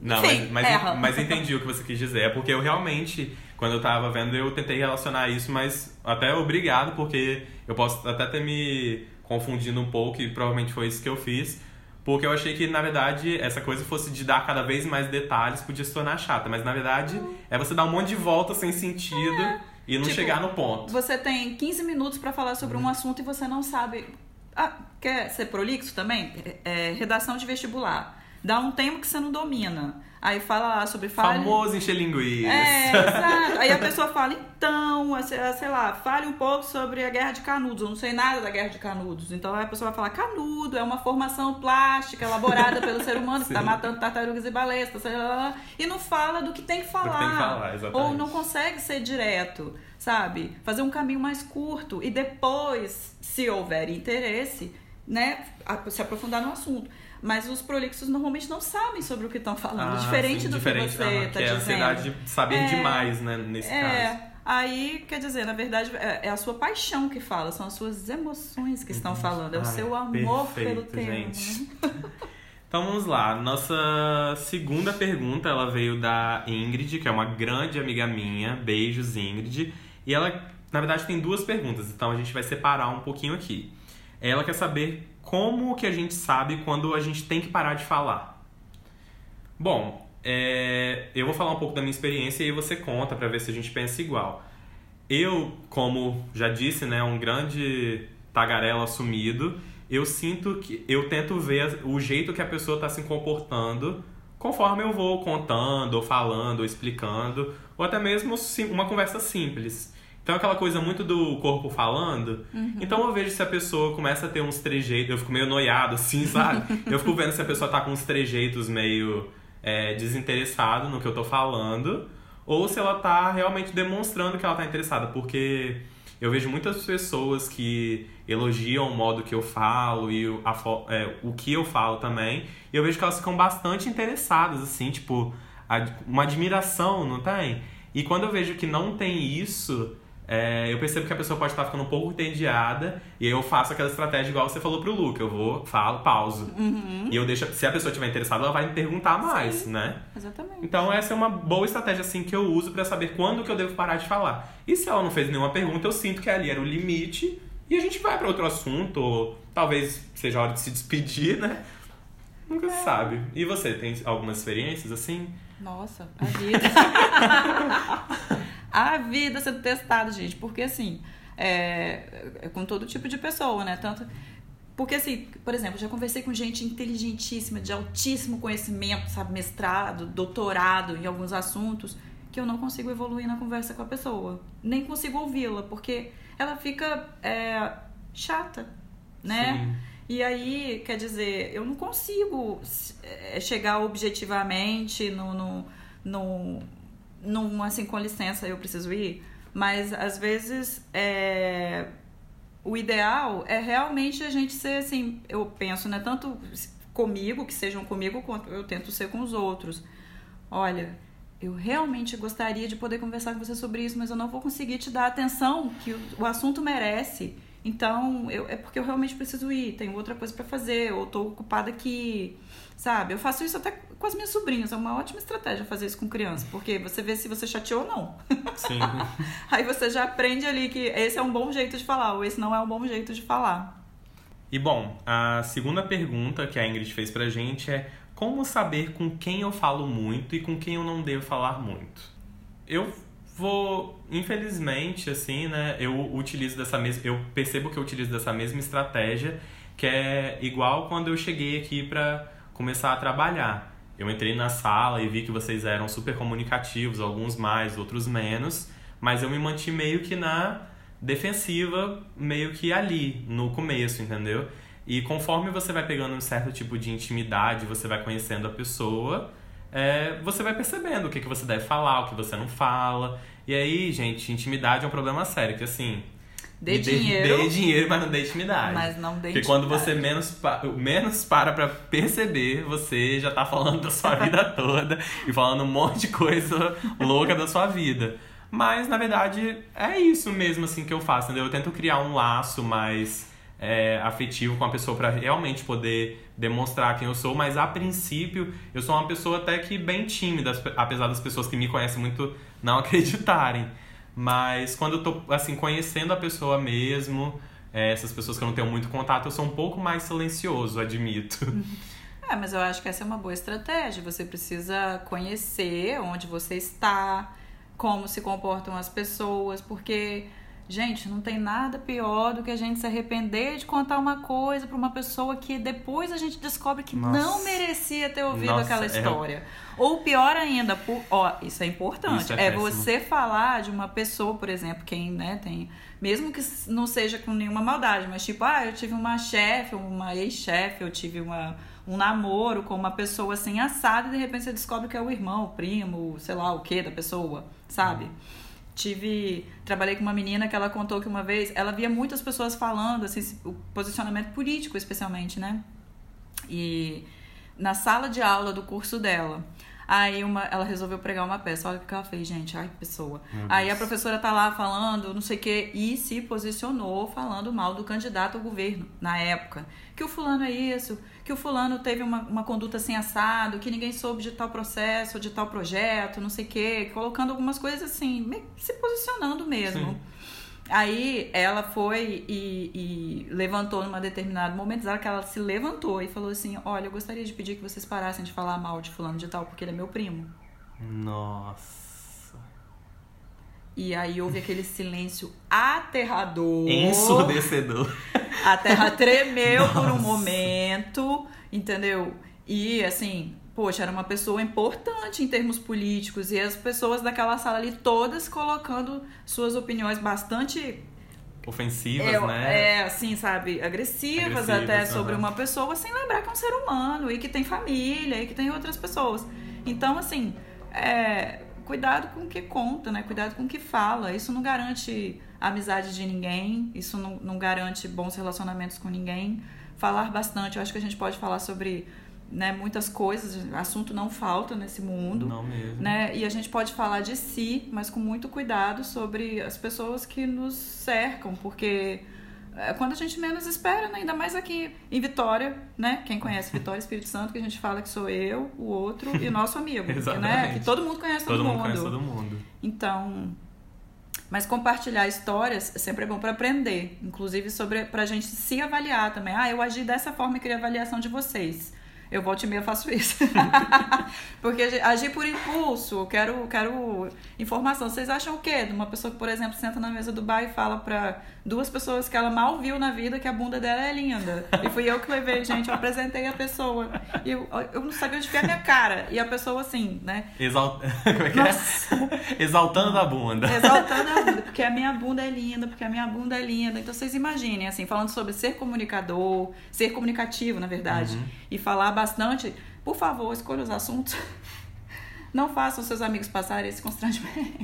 não, Enfim, mas, mas, mas, entendi o que você quis dizer. É porque eu realmente, quando eu tava vendo, eu tentei relacionar isso, mas até obrigado, porque eu posso até ter me confundindo um pouco, e provavelmente foi isso que eu fiz. Porque eu achei que, na verdade, essa coisa fosse de dar cada vez mais detalhes, podia se tornar chata. Mas, na verdade, é você dar um monte de volta sem sentido é. e não tipo, chegar no ponto. Você tem 15 minutos para falar sobre um assunto e você não sabe. Ah, quer ser prolixo também? É, é, redação de vestibular dá um tempo que você não domina. Aí fala lá sobre falha. Famoso encher linguiça. É, exato. Aí a <laughs> pessoa fala, então, sei lá, fale um pouco sobre a Guerra de Canudos. Eu não sei nada da Guerra de Canudos. Então a pessoa vai falar, canudo é uma formação plástica elaborada pelo ser humano que <laughs> está matando tartarugas e baleias. E não fala do que tem que falar. Tem que falar exatamente. Ou não consegue ser direto, sabe? Fazer um caminho mais curto. E depois, se houver interesse, né, se aprofundar no assunto. Mas os prolixos normalmente não sabem sobre o que estão falando, Ah, diferente sim, do diferente, que você está que é a dizendo. ansiedade de saber É, demais, né, nesse caso. É, aí, quer dizer, na verdade, é é a sua paixão que fala, são as suas emoções que estão falando, é o Ai, seu amor perfeito, pelo tema. gente. né? <laughs> <laughs> Então vamos lá. Nossa segunda pergunta, ela veio da Ingrid, que é uma grande amiga minha. Beijos, Ingrid. E ela, na verdade, tem duas perguntas, então a gente vai separar um pouquinho aqui. Ela quer saber como que a gente sabe quando a gente tem que parar de falar. Bom, é, eu vou falar um pouco da minha experiência e você conta pra ver se a gente pensa igual. Eu, como já disse, né, um grande tagarela assumido, eu sinto que eu tento ver o jeito que a pessoa está se comportando conforme eu vou contando, ou falando, ou explicando, ou até mesmo uma conversa simples. Então aquela coisa muito do corpo falando. Então eu vejo se a pessoa começa a ter uns trejeitos, eu fico meio noiado assim, <laughs> sabe? eu fico vendo se a pessoa tá com uns trejeitos meio é, desinteressado no que eu tô falando, ou se ela tá realmente demonstrando que ela tá interessada, porque eu vejo muitas pessoas que elogiam o modo que eu falo e o, a é, o que eu falo também, e eu vejo que elas ficam bastante interessadas, assim, tipo, uma admiração, não tem? E quando eu vejo que não tem isso, é, eu percebo que a pessoa pode estar ficando um pouco entediada, e aí eu faço aquela estratégia igual você falou pro Luca, eu vou, falo, pauso. E eu deixo, se a pessoa estiver interessada, ela vai me perguntar mais, né? Exatamente. Então essa é uma boa estratégia assim que eu uso pra saber quando que eu devo parar de falar. E se ela não fez nenhuma pergunta, eu sinto que ali era o limite e a gente vai pra outro assunto, ou talvez seja a hora de se despedir, né? Nunca se sabe. E você tem algumas experiências assim? Nossa, a vida. <laughs> a vida sendo testada, gente. Porque assim, é, é com todo tipo de pessoa, né? Tanto. Porque, assim, por exemplo, já conversei com gente inteligentíssima, de altíssimo conhecimento, sabe, mestrado, doutorado em alguns assuntos, que eu não consigo evoluir na conversa com a pessoa. Nem consigo ouvi-la, porque ela fica é, chata, né? Sim. E aí, quer dizer, eu não consigo eh, chegar objetivamente no, no, no, num, assim, com licença, eu preciso ir. Mas, às vezes, é, o ideal é realmente a gente ser, assim, eu penso, né? Tanto comigo, que sejam comigo, quanto eu tento ser com os outros. Olha, eu realmente gostaria de poder conversar com você sobre isso, mas eu não vou conseguir te dar a atenção que o, assunto merece. Então, eu, é porque eu realmente preciso ir, tenho outra coisa pra fazer, ou tô ocupada aqui, sabe? Eu faço isso até com as minhas sobrinhas, é uma ótima estratégia fazer isso com criança, porque você vê se você chateou ou não. Sim. <laughs> Aí você já aprende ali que esse é um bom jeito de falar, ou esse não é um bom jeito de falar. E bom, a segunda pergunta que a Ingrid fez pra gente é como saber com quem eu falo muito e com quem eu não devo falar muito? Eu vou, infelizmente, assim, né, eu utilizo dessa mesma, eu percebo que eu utilizo dessa mesma estratégia, que é igual quando eu cheguei aqui pra começar a trabalhar. Eu entrei na sala e vi que vocês eram super comunicativos, alguns mais, outros menos, mas eu me mantive meio que na defensiva, meio que ali, no começo, entendeu? E conforme você vai pegando um certo tipo de intimidade, você vai conhecendo a pessoa, é, você vai percebendo o que, que você deve falar, o que você não fala. E aí, gente, intimidade é um problema sério, que assim. Dê dinheiro. Dê dinheiro, mas não dê intimidade. Mas não dê Porque quando você menos, pa- menos para pra perceber, você já tá falando da sua vida <laughs> toda e falando um monte de coisa louca da sua vida. Mas, na verdade, é isso mesmo assim que eu faço, entendeu? Eu tento criar um laço mais é, afetivo com a pessoa pra realmente poder demonstrar quem eu sou, mas a princípio eu sou uma pessoa até que bem tímida, apesar das pessoas que me conhecem muito não <laughs> acreditarem. Mas quando eu tô, assim, conhecendo a pessoa mesmo, é, essas pessoas que eu não tenho muito contato, eu sou um pouco mais silencioso, admito. <laughs> É, mas eu acho que essa é uma boa estratégia. Você precisa conhecer onde você está, como se comportam as pessoas, porque, gente, não tem nada pior do que a gente se arrepender de contar uma coisa para uma pessoa que depois a gente descobre que Nossa. não merecia ter ouvido Nossa, aquela é- história. Ou pior ainda, por, ó, isso é importante, Isso é é, você falar de uma pessoa, por exemplo, quem, né, tem, mesmo que não seja com nenhuma maldade, mas tipo, ah, eu tive uma chefe, uma ex-chefe, eu tive uma, um namoro com uma pessoa assim assada e de repente você descobre que é o irmão, o primo, sei lá o que da pessoa, sabe? Tive. Trabalhei com uma menina que ela contou que uma vez ela via muitas pessoas falando, assim, o posicionamento político, especialmente, né? E na sala de aula do curso dela. Aí uma, ela resolveu pregar uma peça. Olha o que ela fez, gente. Ai, que pessoa. Aí a professora tá lá falando, não sei o quê, e se posicionou falando mal do candidato ao governo na época. Que o fulano é isso, que o fulano teve uma, uma conduta assim assado, que ninguém soube de tal processo, de tal projeto, não sei o quê, colocando algumas coisas assim, se posicionando mesmo. Sim. Aí ela foi e, e, levantou num determinado momento, que ela se levantou e falou assim: Olha, eu gostaria de pedir que vocês parassem de falar mal de fulano de tal, porque ele é meu primo. Nossa. E aí houve aquele silêncio aterrador. Ensurdecedor. A terra tremeu Nossa. por um <laughs> momento, entendeu? E assim, poxa, era uma pessoa importante em termos políticos e as pessoas daquela sala ali todas colocando suas opiniões bastante ofensivas, é, né? É, assim, sabe, agressivas, agressivas até sobre uma pessoa, sem lembrar que é um ser humano e que tem família e que tem outras pessoas. Então, assim, é, cuidado com o que conta, né? Cuidado com o que fala. Isso não garante a amizade de ninguém, isso não, não garante bons relacionamentos com ninguém. Falar bastante, eu acho que a gente pode falar sobre né, muitas coisas, assunto não falta nesse mundo. Não mesmo. Né? E a gente pode falar de si, mas com muito cuidado sobre as pessoas que nos cercam, porque é quando a gente menos espera, né? ainda mais aqui em Vitória, né? Quem conhece Vitória Espírito Santo, que a gente fala que sou eu, o outro e o nosso amigo. <laughs> né? Que todo mundo conhece todo, todo mundo. conhece todo mundo. Então, mas compartilhar histórias é sempre bom para aprender, inclusive sobre pra gente se avaliar também. Ah, eu agi dessa forma e queria avaliação de vocês. Eu volto e meia faço isso. <laughs> Porque agir por impulso, quero, quero informação. Vocês acham o quê? De uma pessoa que, por exemplo, senta na mesa do bar e fala para duas pessoas que ela mal viu na vida que a bunda dela é linda. E fui eu que levei, gente. Eu apresentei a pessoa. E eu, eu não sabia onde ficar a minha cara. E a pessoa assim, né? Exalt... <laughs> Como é que é? Exaltando a bunda. Exaltando a bunda. Porque a minha bunda é linda, porque a minha bunda é linda. Então vocês imaginem, assim, falando sobre ser comunicador, ser comunicativo, na verdade, uhum. e falar bastante. Por favor, escolha os assuntos. Não façam seus amigos passarem esse constrangimento.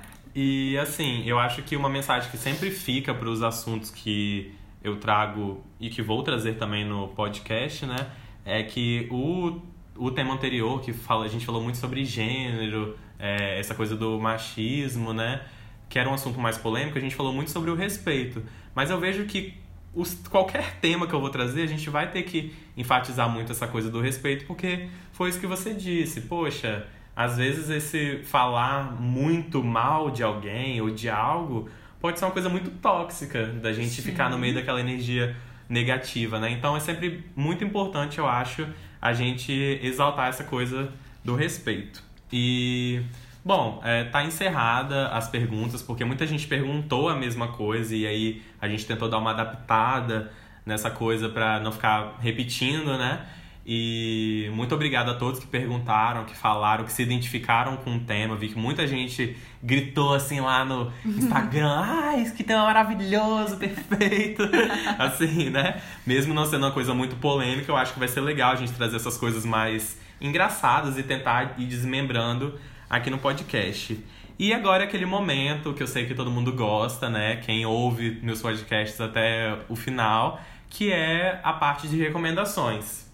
<laughs> E assim, eu acho que uma mensagem que sempre fica para os assuntos que eu trago e que vou trazer também no podcast, né, é que o, o tema anterior que fala, a gente falou muito sobre gênero, é, essa coisa do machismo, né, que era um assunto mais polêmico, a gente falou muito sobre o respeito. Mas eu vejo que os, qualquer tema que eu vou trazer, a gente vai ter que enfatizar muito essa coisa do respeito, porque foi isso que você disse. Poxa, às vezes esse falar muito mal de alguém ou de algo pode ser uma coisa muito tóxica da gente Sim. ficar no meio daquela energia negativa, né? Então é sempre muito importante, eu acho, a gente exaltar essa coisa do respeito. E Bom, é, tá encerrada as perguntas, porque muita gente perguntou a mesma coisa e aí a gente tentou dar uma adaptada nessa coisa para não ficar repetindo, né? E muito obrigado a todos que perguntaram, que falaram, que se identificaram com o tema. Vi que muita gente gritou assim lá no <laughs> Instagram: ai, ah, que tema maravilhoso, perfeito. <laughs> assim, né? Mesmo não sendo uma coisa muito polêmica, eu acho que vai ser legal a gente trazer essas coisas mais engraçadas e tentar ir desmembrando aqui no podcast. E agora é aquele momento que eu sei que todo mundo gosta, né? Quem ouve meus podcasts até o final, que é a parte de recomendações.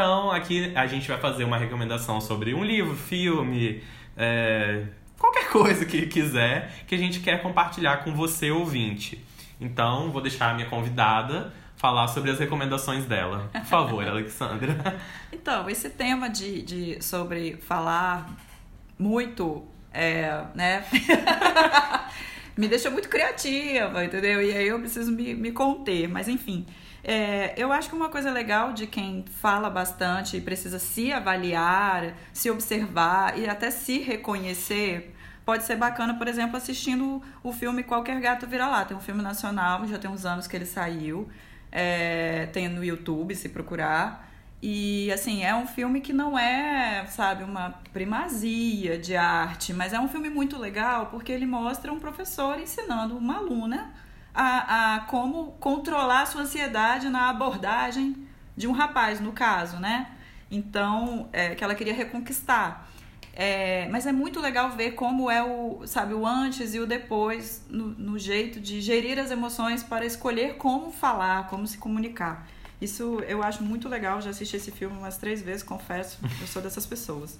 Então, aqui a gente vai fazer uma recomendação sobre um livro, filme, é, qualquer coisa que quiser que a gente quer compartilhar com você, ouvinte. Então, vou deixar a minha convidada falar sobre as recomendações dela. Por favor, <laughs> Alexandra. Então, esse tema de, de sobre falar muito, é, né? <laughs> me deixa muito criativa, entendeu? E aí eu preciso me, me conter, mas enfim. É, eu acho que uma coisa legal de quem fala bastante e precisa se avaliar, se observar e até se reconhecer, pode ser bacana, por exemplo, assistindo o filme Qualquer Gato Vira Lá. Tem um filme nacional, já tem uns anos que ele saiu, é, tem no YouTube, se procurar. E assim, é um filme que não é, sabe, uma primazia de arte, mas é um filme muito legal porque ele mostra um professor ensinando uma aluna a, a como controlar a sua ansiedade na abordagem de um rapaz, no caso, né? Então, é, que ela queria reconquistar. É, mas é muito legal ver como é o, sabe, o antes e o depois no, no jeito de gerir as emoções para escolher como falar, como se comunicar. Isso eu acho muito legal, já assisti esse filme umas três vezes, confesso, eu sou dessas pessoas.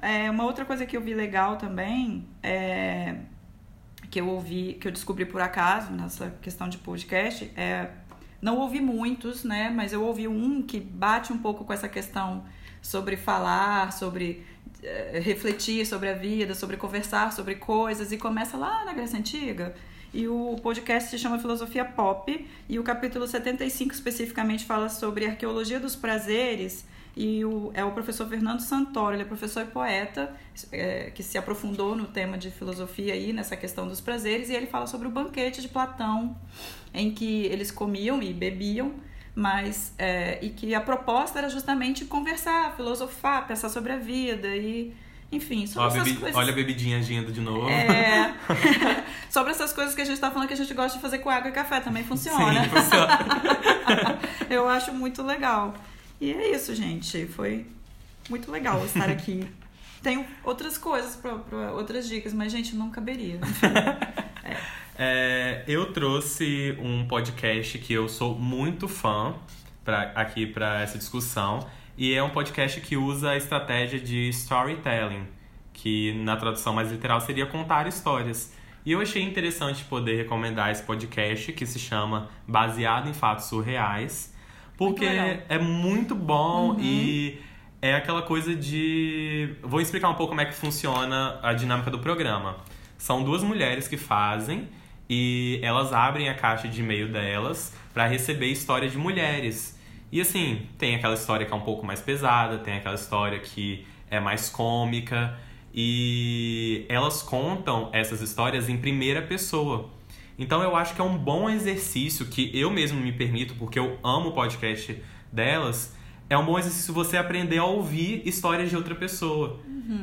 É, uma outra coisa que eu vi legal também é que eu ouvi, que eu descobri por acaso nessa questão de podcast, é não ouvi muitos, né? Mas eu ouvi um que bate um pouco com essa questão sobre falar, sobre é, refletir sobre a vida, sobre conversar sobre coisas e começa lá na Grécia Antiga. E o podcast se chama Filosofia Pop e o capítulo 75 especificamente fala sobre arqueologia dos prazeres e o, é o professor Fernando Santoro, ele é professor e poeta é, que se aprofundou no tema de filosofia aí, nessa questão dos prazeres, e ele fala sobre o banquete de Platão, em que eles comiam e bebiam, mas é, e que a proposta era justamente conversar, filosofar, pensar sobre a vida e enfim, sobre olha essas bebi... coisas. Olha a bebidinha agindo de novo. É... <laughs> <laughs> sobre essas coisas que a gente tá falando que a gente gosta de fazer com água e café, também funciona. Sim, funciona. <laughs> Eu acho muito legal. E é isso, gente. Foi muito legal estar aqui. <laughs> Tenho outras coisas, pra, pra outras dicas, mas, gente, não caberia. <laughs> É. É, eu trouxe um podcast que eu sou muito fã pra, aqui para essa discussão. E é um podcast que usa a estratégia de storytelling, que na tradução mais literal seria contar histórias. E eu achei interessante poder recomendar esse podcast que se chama Baseado em Fatos Surreais, porque Muito é muito bom Uhum. e é aquela coisa de. Vou explicar um pouco como é que funciona a dinâmica do programa. São duas mulheres que fazem e elas abrem a caixa de e-mail delas para receber histórias de mulheres. E assim, tem aquela história que é um pouco mais pesada, tem aquela história que é mais cômica e elas contam essas histórias em primeira pessoa. Então eu acho que é um bom exercício que eu mesmo me permito, porque eu amo o podcast delas. É um bom exercício você aprender a ouvir histórias de outra pessoa.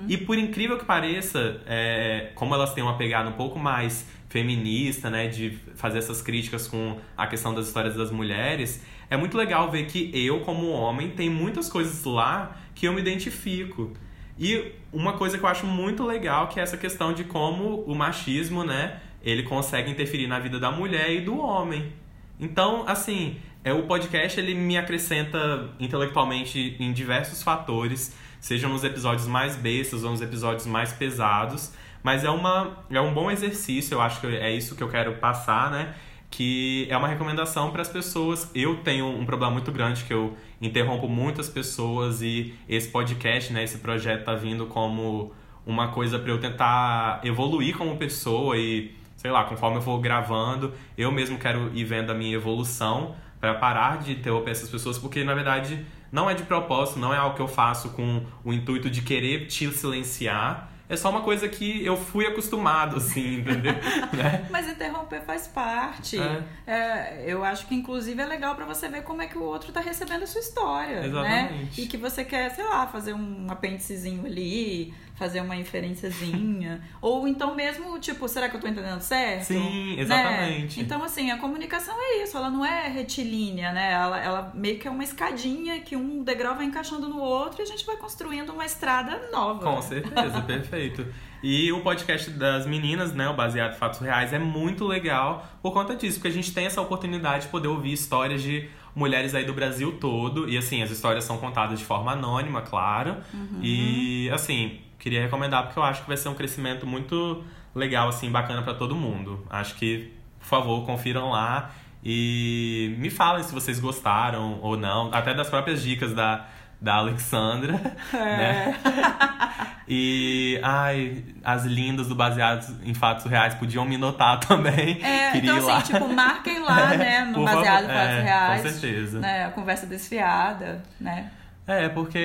E por incrível que pareça, é, como elas têm uma pegada um pouco mais feminista, né, de fazer essas críticas com a questão das histórias das mulheres, é muito legal ver que eu, como homem, tem muitas coisas lá que eu me identifico. E uma coisa que eu acho muito legal que é essa questão de como o machismo, né, ele consegue interferir na vida da mulher e do homem. Então, assim, é o podcast ele me acrescenta intelectualmente em diversos fatores, sejam nos episódios mais bestas ou nos episódios mais pesados, mas é uma é um bom exercício, eu acho que é isso que eu quero passar, né? Que é uma recomendação para as pessoas. Eu tenho um problema muito grande que eu interrompo muitas pessoas e esse podcast, né, esse projeto tá vindo como uma coisa para eu tentar evoluir como pessoa e sei lá, conforme eu for gravando, eu mesmo quero ir vendo a minha evolução para parar de interromper essas pessoas, porque na verdade não é de propósito, não é algo que eu faço com o intuito de querer te silenciar. É só uma coisa que eu fui acostumado, assim, entendeu? <laughs> né? Mas interromper faz parte. É. É, eu acho que, inclusive, é legal pra você ver como é que o outro tá recebendo a sua história. Né? Exatamente. E que você quer, sei lá, fazer um apêndicezinho ali, fazer uma inferenciazinha. <laughs> Ou então mesmo, tipo, será que eu tô entendendo certo? Sim, Né? exatamente. Então, assim, a comunicação é isso, ela não é retilínea, né? Ela, ela meio que é uma escadinha que um degrau vai encaixando no outro e a gente vai construindo uma estrada nova. Com certeza, <laughs> perfeito. E o podcast das meninas, né, o Baseado em Fatos Reais, é muito legal por conta disso, porque a gente tem essa oportunidade de poder ouvir histórias de mulheres aí do Brasil todo. E assim, as histórias são contadas de forma anônima, claro. E assim, queria recomendar porque eu acho que vai ser um crescimento muito legal, assim, bacana pra todo mundo. Acho que, por favor, confiram lá e me falem se vocês gostaram ou não, até das próprias dicas da, da Alexandra, <laughs> né? E, ai, as lindas do Baseados em Fatos Reais podiam me notar também. É, Queria então assim, tipo, marquem lá, <laughs> né, no Baseado em Fatos é, Reais. Com certeza. Né, a conversa desfiada, né? É, porque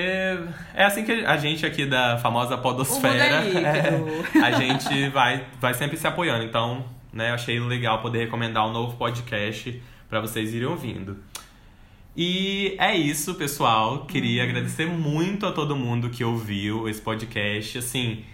é assim que a gente aqui da famosa podosfera, é <laughs> é, a gente vai, vai sempre se apoiando. Então, né, achei legal poder recomendar um novo podcast pra vocês irem ouvindo. E é isso, pessoal. Queria Uhum. agradecer muito a todo mundo que ouviu esse podcast, assim,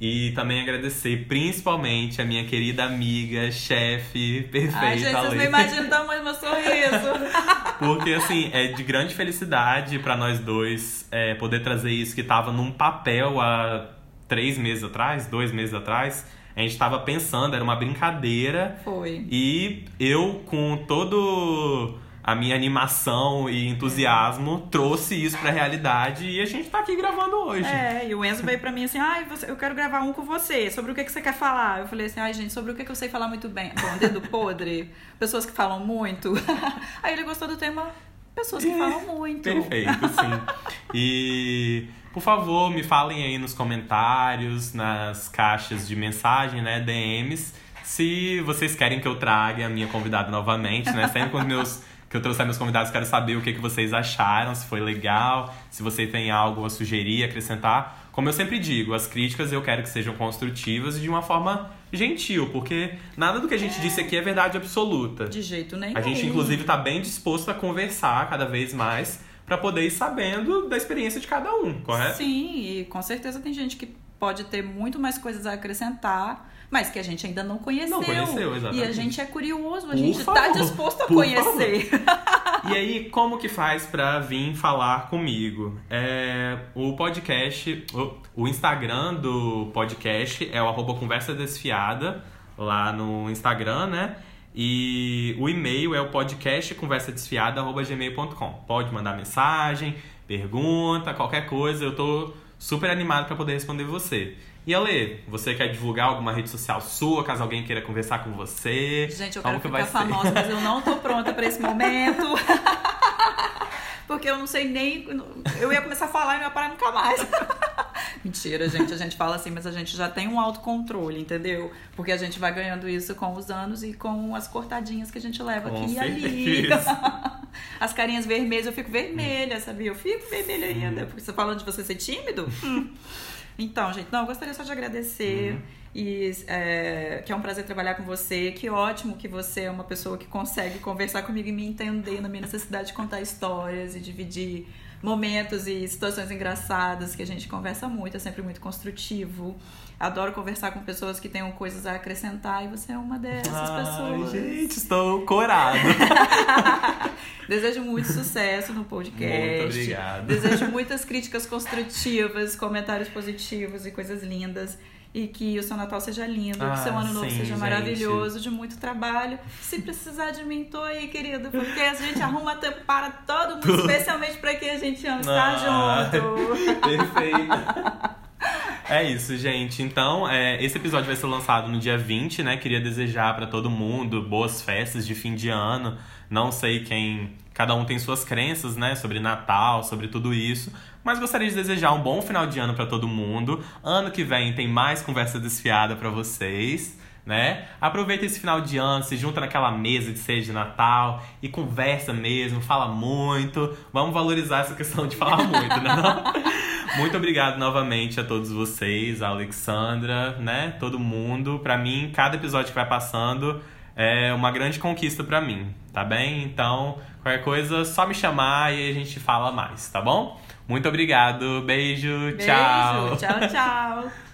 e também agradecer principalmente a minha querida amiga, chefe perfeita, Ai, gente, vocês não imaginam tamanho meu sorriso. <laughs> Porque, assim, é de grande felicidade pra nós dois é, poder trazer isso que tava num papel há três meses atrás, dois meses atrás. A gente tava pensando, era uma brincadeira. Foi. E eu, com todo a minha animação e entusiasmo trouxe isso pra realidade e a gente tá aqui gravando hoje. É, e o Enzo veio pra mim assim, ai, você, eu quero gravar um com você, sobre o que, que você quer falar? Eu falei assim, ai, gente, sobre o que, que eu sei falar muito bem. Bom, dedo <laughs> podre, pessoas que falam muito. <laughs> Aí ele gostou do tema pessoas que falam muito. Perfeito, sim. <laughs> E, por favor, me falem aí nos comentários, nas caixas de mensagem, né, DMs, se vocês querem que eu traga a minha convidada novamente, né? Sempre com os meus que eu trouxer meus convidados, quero saber o que, que vocês acharam, se foi legal, se você tem algo a sugerir, acrescentar. Como eu sempre digo, as críticas eu quero que sejam construtivas e de uma forma gentil, porque nada do que a gente é. disse aqui é verdade absoluta. De jeito nenhum. A gente, inclusive, está bem disposto a conversar cada vez mais para poder ir sabendo da experiência de cada um, correto? Sim, e com certeza tem gente que pode ter muito mais coisas a acrescentar mas que a gente ainda não conheceu. Não conheceu, exatamente. E a gente é curioso, a gente está disposto a conhecer. <laughs> e aí, como que faz para vir falar comigo? É, o podcast, o, o, Instagram do podcast é o arroba conversa desfiada, lá no Instagram, né? E o e-mail é o podcast conversa gmail.com. Pode mandar mensagem, pergunta, qualquer coisa, eu tô super animado para poder responder você. E Ale, você quer divulgar alguma rede social sua, caso alguém queira conversar com você? Gente, eu Como quero que ficar famosa, mas eu não tô <laughs> pronta para esse momento. <laughs> Porque eu não sei nem. Eu ia começar a falar e não ia parar nunca mais. <laughs> Mentira, gente. A gente fala assim, mas a gente já tem um autocontrole, entendeu? Porque a gente vai ganhando isso com os anos e com as cortadinhas que a gente leva com aqui e ali. As carinhas vermelhas, eu fico vermelha, sabia? Eu fico vermelha ainda. Porque você falando de você ser tímido? Hum. Então, gente, não, eu gostaria só de agradecer. Uhum. E é, que é um prazer trabalhar com você. Que ótimo que você é uma pessoa que consegue conversar comigo e me entender na minha necessidade de contar histórias e dividir momentos e situações engraçadas que a gente conversa muito, é sempre muito construtivo. Adoro conversar com pessoas que tenham coisas a acrescentar e você é uma dessas Ai, pessoas. Gente, estou corado. <laughs> Desejo muito sucesso no podcast. Muito obrigado. Desejo muitas críticas construtivas, comentários positivos e coisas lindas. E que o seu Natal seja lindo, ah, que o seu ano novo seja gente. maravilhoso, de muito trabalho. Se precisar de mim, tô aí, querido, porque a gente arruma tempo para todo mundo, especialmente para quem a gente ama estar ah, junto. <laughs> Perfeito. É isso, gente. Então, é, esse episódio vai ser lançado no dia 20, né? Queria desejar para todo mundo boas festas de fim de ano. Não sei quem. Cada um tem suas crenças, né? Sobre Natal, sobre tudo isso. Mas gostaria de desejar um bom final de ano para todo mundo. Ano que vem tem mais conversa desfiada para vocês né? Aproveita esse final de ano, se junta naquela mesa de ceia de Natal e conversa mesmo, fala muito. Vamos valorizar essa questão de falar muito, né? <laughs> Muito obrigado novamente a todos vocês, a Alexandra, né? Todo mundo. Para mim, cada episódio que vai passando é uma grande conquista para mim, tá bem? Então, qualquer coisa, só me chamar e a gente fala mais, tá bom? Muito obrigado, beijo, beijo tchau. Tchau, tchau.